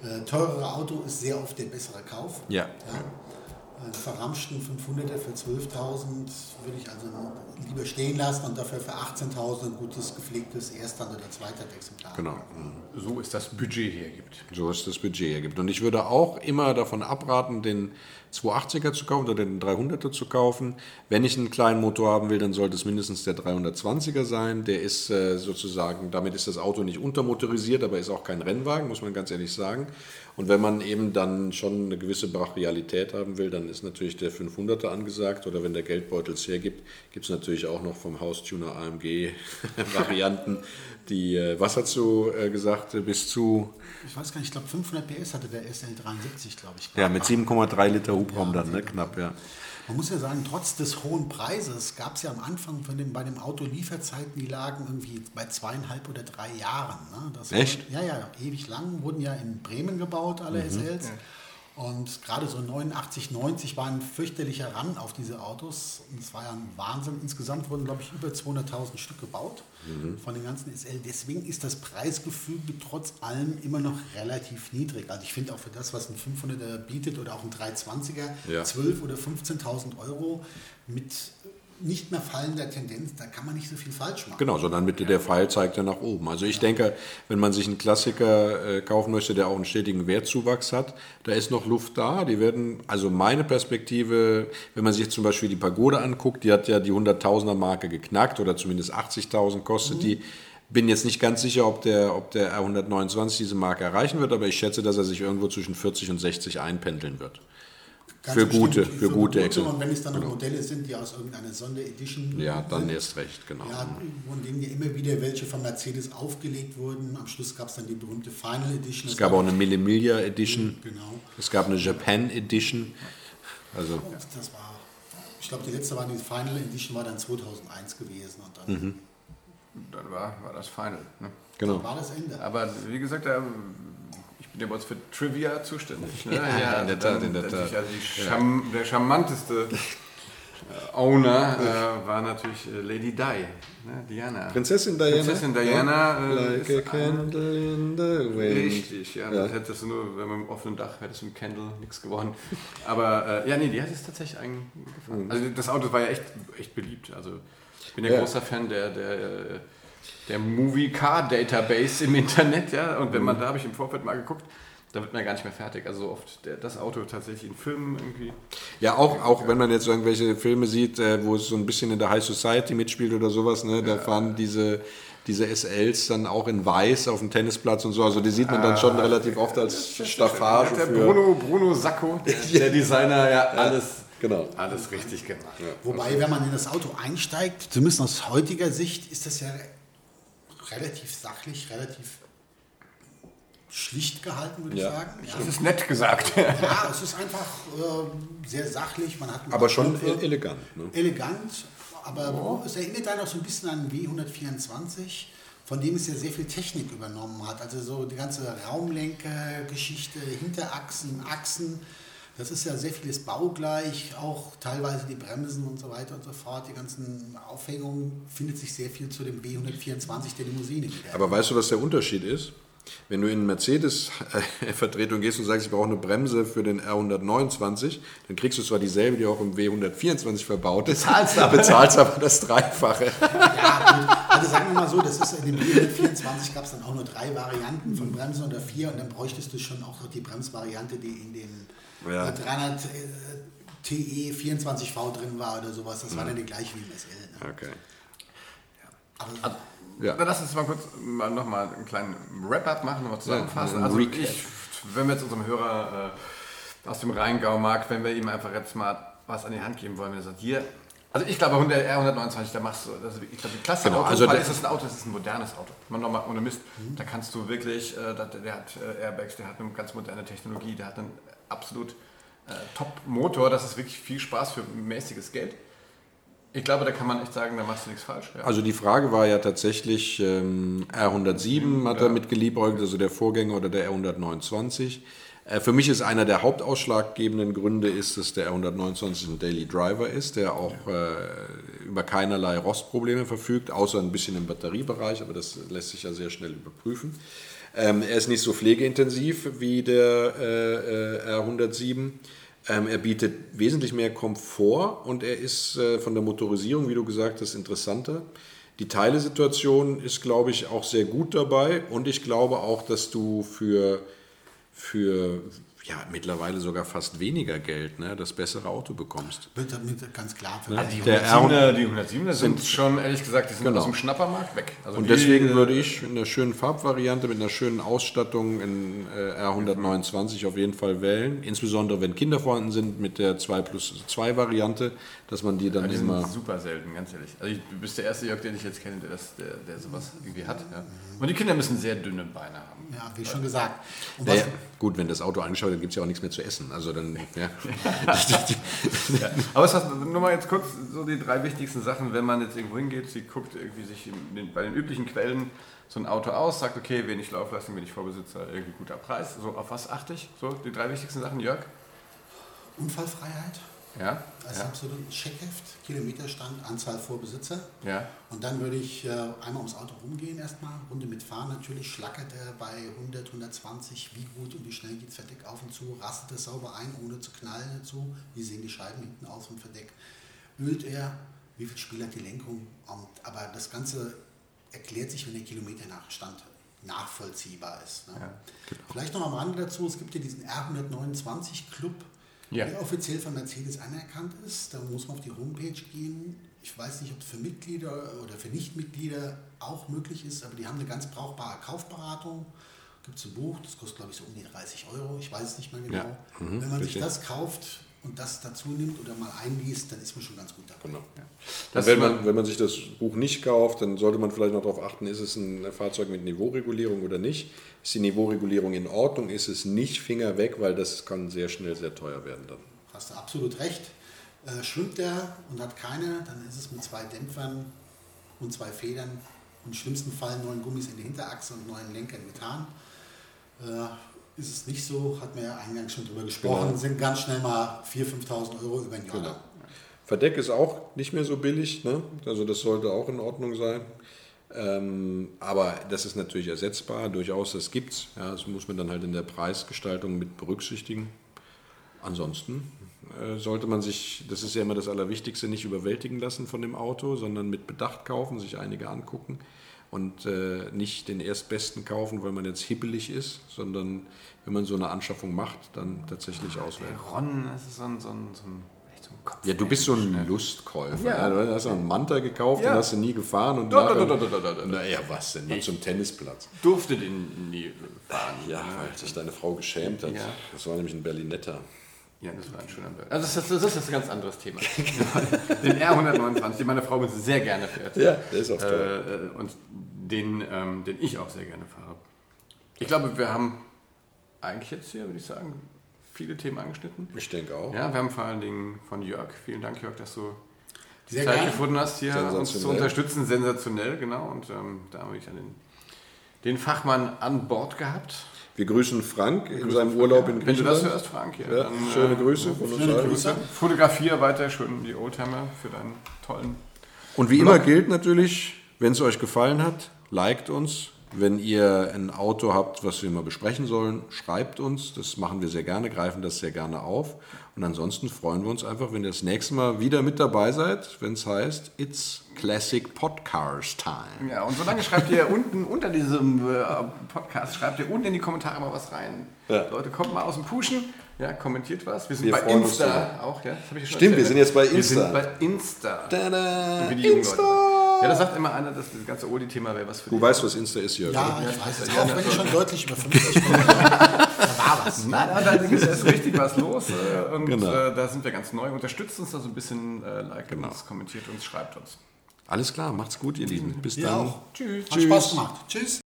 äh, teurere Auto ist sehr oft der bessere Kauf. Ja. Ja. Einen verramschten 500er für 12.000 würde ich also lieber stehen lassen und dafür für 18.000 ein gutes, gepflegtes Erster- oder Zweiter-Exemplar. Genau. so ist das Budget hergibt. so es das Budget ergibt. Und ich würde auch immer davon abraten, den 280er zu kaufen oder den 300er zu kaufen. Wenn ich einen kleinen Motor haben will, dann sollte es mindestens der 320er sein. Der ist äh, sozusagen, damit ist das Auto nicht untermotorisiert, aber ist auch kein Rennwagen, muss man ganz ehrlich sagen. Und wenn man eben dann schon eine gewisse Brachialität haben will, dann ist natürlich der 500er angesagt. Oder wenn der Geldbeutel es hergibt, gibt es natürlich auch noch vom Haustuner AMG [LAUGHS] Varianten, die, äh, was hast du äh, gesagt, bis zu Ich weiß gar nicht, ich glaube 500 PS hatte der SL73, glaube ich. Ja, mit 7,3 Liter Hubraum dann, ne? Knapp, ja. Man muss ja sagen, trotz des hohen Preises gab es ja am Anfang von dem, bei dem Auto Lieferzeiten, die lagen irgendwie bei zweieinhalb oder drei Jahren. Ne? Das Echt? War, ja, ja, ewig lang. Wurden ja in Bremen gebaut, alle SLs. Und gerade so 89, 90 war ein fürchterlicher Run auf diese Autos. Und es war ja ein Wahnsinn. Insgesamt wurden, glaube ich, über 200.000 Stück gebaut von den ganzen SL. Deswegen ist das Preisgefüge trotz allem immer noch relativ niedrig. Also ich finde auch für das, was ein 500er bietet oder auch ein 320er, Ja. 12.000 oder 15.000 Euro mit nicht mehr fallender Tendenz, da kann man nicht so viel falsch machen. Genau, sondern mit der Pfeil zeigt er nach oben. Also ich denke, wenn man sich einen Klassiker äh, kaufen möchte, der auch einen stetigen Wertzuwachs hat, da ist noch Luft da. Die werden, also meine Perspektive, wenn man sich zum Beispiel die Pagode anguckt, die hat ja die 100.000er Marke geknackt oder zumindest 80.000 kostet die. Bin jetzt nicht ganz sicher, ob der, ob der R129 diese Marke erreichen wird, aber ich schätze, dass er sich irgendwo zwischen 40 und 60 einpendeln wird. Ganz für bestimmt gute- für gute Excel. Und wenn es dann noch Modelle sind, die aus irgendeiner Sonderedition Ja, dann sind, erst recht, genau. Ja, von denen ja immer wieder welche von Mercedes aufgelegt wurden. Am Schluss gab es dann die berühmte Final Edition. Es gab auch eine Millimilia Edition. Genau. Es gab eine Japan Edition. Also, Das war, ich glaube, die letzte war die Final Edition, war dann 2001 gewesen. Und dann Mhm. Dann war, war das Final. Ne? genau. war das Ende. Aber wie gesagt, da, ja bei uns für Trivia zuständig. Ne? [LAUGHS] Ja, in der Tat, in der Tat. Also die Charm, Der charmanteste äh, Owner äh, war natürlich äh, Lady Di, ne? Diana. Prinzessin Diana. Prinzessin Diana, äh, like a candle in the wind. Richtig, ja. Ja. Das hättest du nur, wenn man im offenen Dach hättest du mit Candle nichts gewonnen. Aber äh, ja, nee, die hat es tatsächlich eingefahren. Also das Auto war ja echt, echt beliebt. Also ich bin ja, Ja. großer Fan der, der, äh, der Movie Car Database im Internet, ja. Und wenn man da habe ich im Vorfeld mal geguckt, da wird man ja gar nicht mehr fertig. Also so oft der, das Auto tatsächlich in Filmen irgendwie. Ja, auch, auch wenn man jetzt irgendwelche Filme sieht, äh, wo es so ein bisschen in der High Society mitspielt oder sowas, ne, da fahren diese, diese SLs dann auch in weiß auf dem Tennisplatz und so. Also die sieht man dann schon relativ oft als Staffage der. Bruno, Bruno Sacco, [LAUGHS] der, der Designer, ja, alles, Genau. alles richtig gemacht. Wobei, wenn man in das Auto einsteigt, zumindest aus heutiger Sicht, ist das ja relativ sachlich, relativ schlicht gehalten, würde Ja. ich sagen. Ja. Das ist nett gesagt. ja, es ist einfach äh, sehr sachlich. Man hat Aber schon Knöpfe. e- elegant. Ne? elegant, aber es erinnert einen auch so ein bisschen an W124, von dem es ja sehr viel Technik übernommen hat. Also so die ganze Raumlenker-Geschichte, Hinterachsen, Achsen, das ist ja sehr vieles baugleich, auch teilweise die Bremsen und so weiter und so fort. Die ganzen Aufhängungen findet sich sehr viel zu dem B124 der Limousine wieder. Aber weißt du, was der Unterschied ist? Wenn du in eine Mercedes-Vertretung [LAUGHS] gehst und sagst, ich brauche eine Bremse für den R129, dann kriegst du zwar dieselbe, die auch im W124 verbaut ist, bezahlst aber, bezahlst aber das Dreifache. [LAUGHS] Ja. Also sagen wir mal so, das ist in dem B124 gab es dann auch nur drei Varianten von Bremsen oder vier und dann bräuchtest du schon auch noch die Bremsvariante, die in den Ja. äh, 300 äh, TE 24V drin war oder sowas. Das war dann die gleiche wie im SL. Ne? Okay. Aber Ja. Dann lass uns mal kurz mal nochmal einen kleinen Wrap-up machen, nochmal zusammenfassen. ein also Recap. ich, wenn wir jetzt unserem Hörer äh, aus dem Rheingau mag, wenn wir ihm einfach jetzt mal was an die Hand geben wollen, wenn er sagt, hier, also ich glaube, der R129, da machst du, also ich glaube, die Klasse Genau, Auto, also weil der- ist es ein Auto, es ist ein modernes Auto. Man nochmal ohne Mist, da kannst du wirklich, äh, da- der hat äh, Airbags, der hat eine ganz moderne Technologie, der hat einen absolut äh, Top-Motor, das ist wirklich viel Spaß für mäßiges Geld. Ich glaube, da kann man echt sagen, da machst du nichts falsch. Ja. Also die Frage war ja tatsächlich, ähm, R107 hat er mit geliebäugelt, also der Vorgänger oder der R129. Äh, für mich ist einer der hauptausschlaggebenden Gründe, ist, dass der R129 ein Daily Driver ist, der auch äh, über keinerlei Rostprobleme verfügt, außer ein bisschen im Batteriebereich, aber das lässt sich ja sehr schnell überprüfen. Ähm, er ist nicht so pflegeintensiv wie der äh, äh, R107. Ähm, er bietet wesentlich mehr Komfort und er ist äh, von der Motorisierung, wie du gesagt hast, interessanter. Die Teilesituation ist, glaube ich, auch sehr gut dabei und ich glaube auch, dass du für, für ja, mittlerweile sogar fast weniger Geld ne, das bessere Auto bekommst. wird damit ganz klar Also die Der 107er, die 107er sind schon, ehrlich gesagt, die sind Genau. aus dem Schnappermarkt weg. Also Und die, deswegen äh, würde ich in einer schönen Farbvariante mit einer schönen Ausstattung in äh, R129 auf jeden Fall wählen. Insbesondere wenn Kinder vorhanden sind mit der 2 plus 2 Variante, dass man die dann Die sind immer. super selten, ganz ehrlich. Also ich, du bist der erste Jörg, den ich jetzt kenne, der, das, der, der sowas irgendwie hat. Ja. Und die Kinder müssen sehr dünne Beine haben. Ja, wie schon gesagt. Naja, gut, wenn das Auto angeschaut wird, gibt es ja auch nichts mehr zu essen. Also dann, ja. Ja. [LAUGHS] Aber es hast nur mal jetzt kurz so die drei wichtigsten Sachen, wenn man jetzt irgendwo hingeht, sie guckt irgendwie sich in den, bei den üblichen Quellen so ein Auto aus, sagt, okay, wenig Laufleistung, wenig Vorbesitzer, irgendwie guter Preis. So, auf was achte ich? So, die drei wichtigsten Sachen, Jörg? Unfallfreiheit Ja? als Ja? absoluten Checkheft, Kilometerstand, Anzahl Vorbesitzer. ja. Und dann würde ich äh, einmal ums Auto rumgehen erstmal, Runde mitfahren natürlich, schlackert er bei 100, 120, wie gut und wie schnell geht das Verdeck auf und zu, rastet er sauber ein, ohne zu knallen dazu, wie sehen die Scheiben hinten aus vom Verdeck, ölt er, wie viel Spiel hat die Lenkung, und, aber das Ganze erklärt sich, wenn der Kilometernachstand nachvollziehbar ist. Ne? Ja, Vielleicht noch am Rande dazu, es gibt ja diesen R129 Club, Ja. der offiziell von Mercedes anerkannt ist. Da muss man auf die Homepage gehen. Ich weiß nicht, ob es für Mitglieder oder für Nichtmitglieder auch möglich ist, aber die haben eine ganz brauchbare Kaufberatung. Gibt es ein Buch, das kostet glaube ich so um die 30 Euro, ich weiß es nicht mehr genau. Ja, mhm, Wenn man sich richtig. das kauft und das dazu nimmt oder mal einliest, dann ist man schon ganz gut dabei. Genau. Das wenn, man, wenn man sich das Buch nicht kauft, dann sollte man vielleicht noch darauf achten, ist es ein Fahrzeug mit Niveauregulierung oder nicht. Ist die Niveauregulierung in Ordnung? Ist es nicht Finger weg, weil das kann sehr schnell sehr teuer werden dann. Hast du absolut recht. Äh, schwimmt der und hat keine, dann ist es mit zwei Dämpfern und zwei Federn und im schlimmsten Fall neuen Gummis in die Hinterachse und neuen Lenkern getan. Äh, ist es nicht so, hat man ja eingangs schon drüber gesprochen, genau. sind ganz schnell mal 4.000, 5.000 Euro über ein Jahr. Genau. Verdeck ist auch nicht mehr so billig, ne? also das sollte auch in Ordnung sein. Ähm, aber das ist natürlich ersetzbar, durchaus, das gibt es. Ja, das muss man dann halt in der Preisgestaltung mit berücksichtigen. Ansonsten äh, sollte man sich, das ist ja immer das Allerwichtigste, nicht überwältigen lassen von dem Auto, sondern mit Bedacht kaufen, sich einige angucken und äh, nicht den erstbesten kaufen, weil man jetzt hibbelig ist, sondern wenn man so eine Anschaffung macht, dann tatsächlich auswählen. Ron, das ist so ein, so ein, so ein Kopf ja, du bist so ein Lustkäufer. Ja. Ne? Du hast einen Manta gekauft, ja. den hast du nie gefahren. Und da, da, da, da. Naja, was denn? Nur zum Tennisplatz. Durfte den nie fahren. Ja, weil sich deine Frau geschämt hat. Ja. Das war nämlich ein Berlinetta. Ja, das war ein schöner Berg. Also das, das, ist ein ganz anderes Thema. [LAUGHS] den R129, den meine Frau sehr gerne fährt. Ja, der ist auch toll. Äh, und den, ähm, den ich auch sehr gerne fahre. Ich glaube, wir haben eigentlich jetzt hier, würde ich sagen, viele Themen angeschnitten. Ich denke auch. Ja, wir haben vor allen Dingen von Jörg, vielen Dank Jörg, dass du die Sehr Zeit geil. gefunden hast, hier uns zu unterstützen. Sensationell, genau. Und ähm, da habe ich ja den, den Fachmann an Bord gehabt. Wir grüßen Frank in seinem Frank, Urlaub in Griechenland. Wenn du das hörst, Frank, ja, ja dann, schöne Grüße äh, von schöne Grüße. Fotografiere weiter schön die Oldtimer für deinen tollen. Und wie Blog. immer gilt natürlich, wenn es euch gefallen hat, liked uns, wenn ihr ein Auto habt, was wir mal besprechen sollen, schreibt uns. Das machen wir sehr gerne, greifen das sehr gerne auf. Und ansonsten freuen wir uns einfach, wenn ihr das nächste Mal wieder mit dabei seid, wenn es heißt It's Classic Podcast Time. Ja, und solange schreibt ihr unten unter diesem äh, Podcast, schreibt ihr unten in die Kommentare mal was rein. Ja. Leute, kommt mal aus dem Puschen. Ja, kommentiert was. Wir sind wir bei Insta auch. Ja, Stimmt, wir sind jetzt bei Insta. Wir sind bei Insta. Tada, Insta. Ja, da sagt immer einer, dass das ganze Oldie-Thema wäre was für Du dich. weißt, was Insta ist, Jörg. Ja, ich weiß es. Auch wenn ich schon deutlich über 50 bin. [LAUGHS] da war was. Nein, da ist richtig was los. Äh, und genau. äh, da sind wir ganz neu. Unterstützt uns da so ein bisschen, äh, liked genau. uns, kommentiert uns, schreibt uns. Alles klar, macht's gut, ihr Lieben. Bis dann. Auch. Tschüss. Hat Spaß gemacht. Tschüss.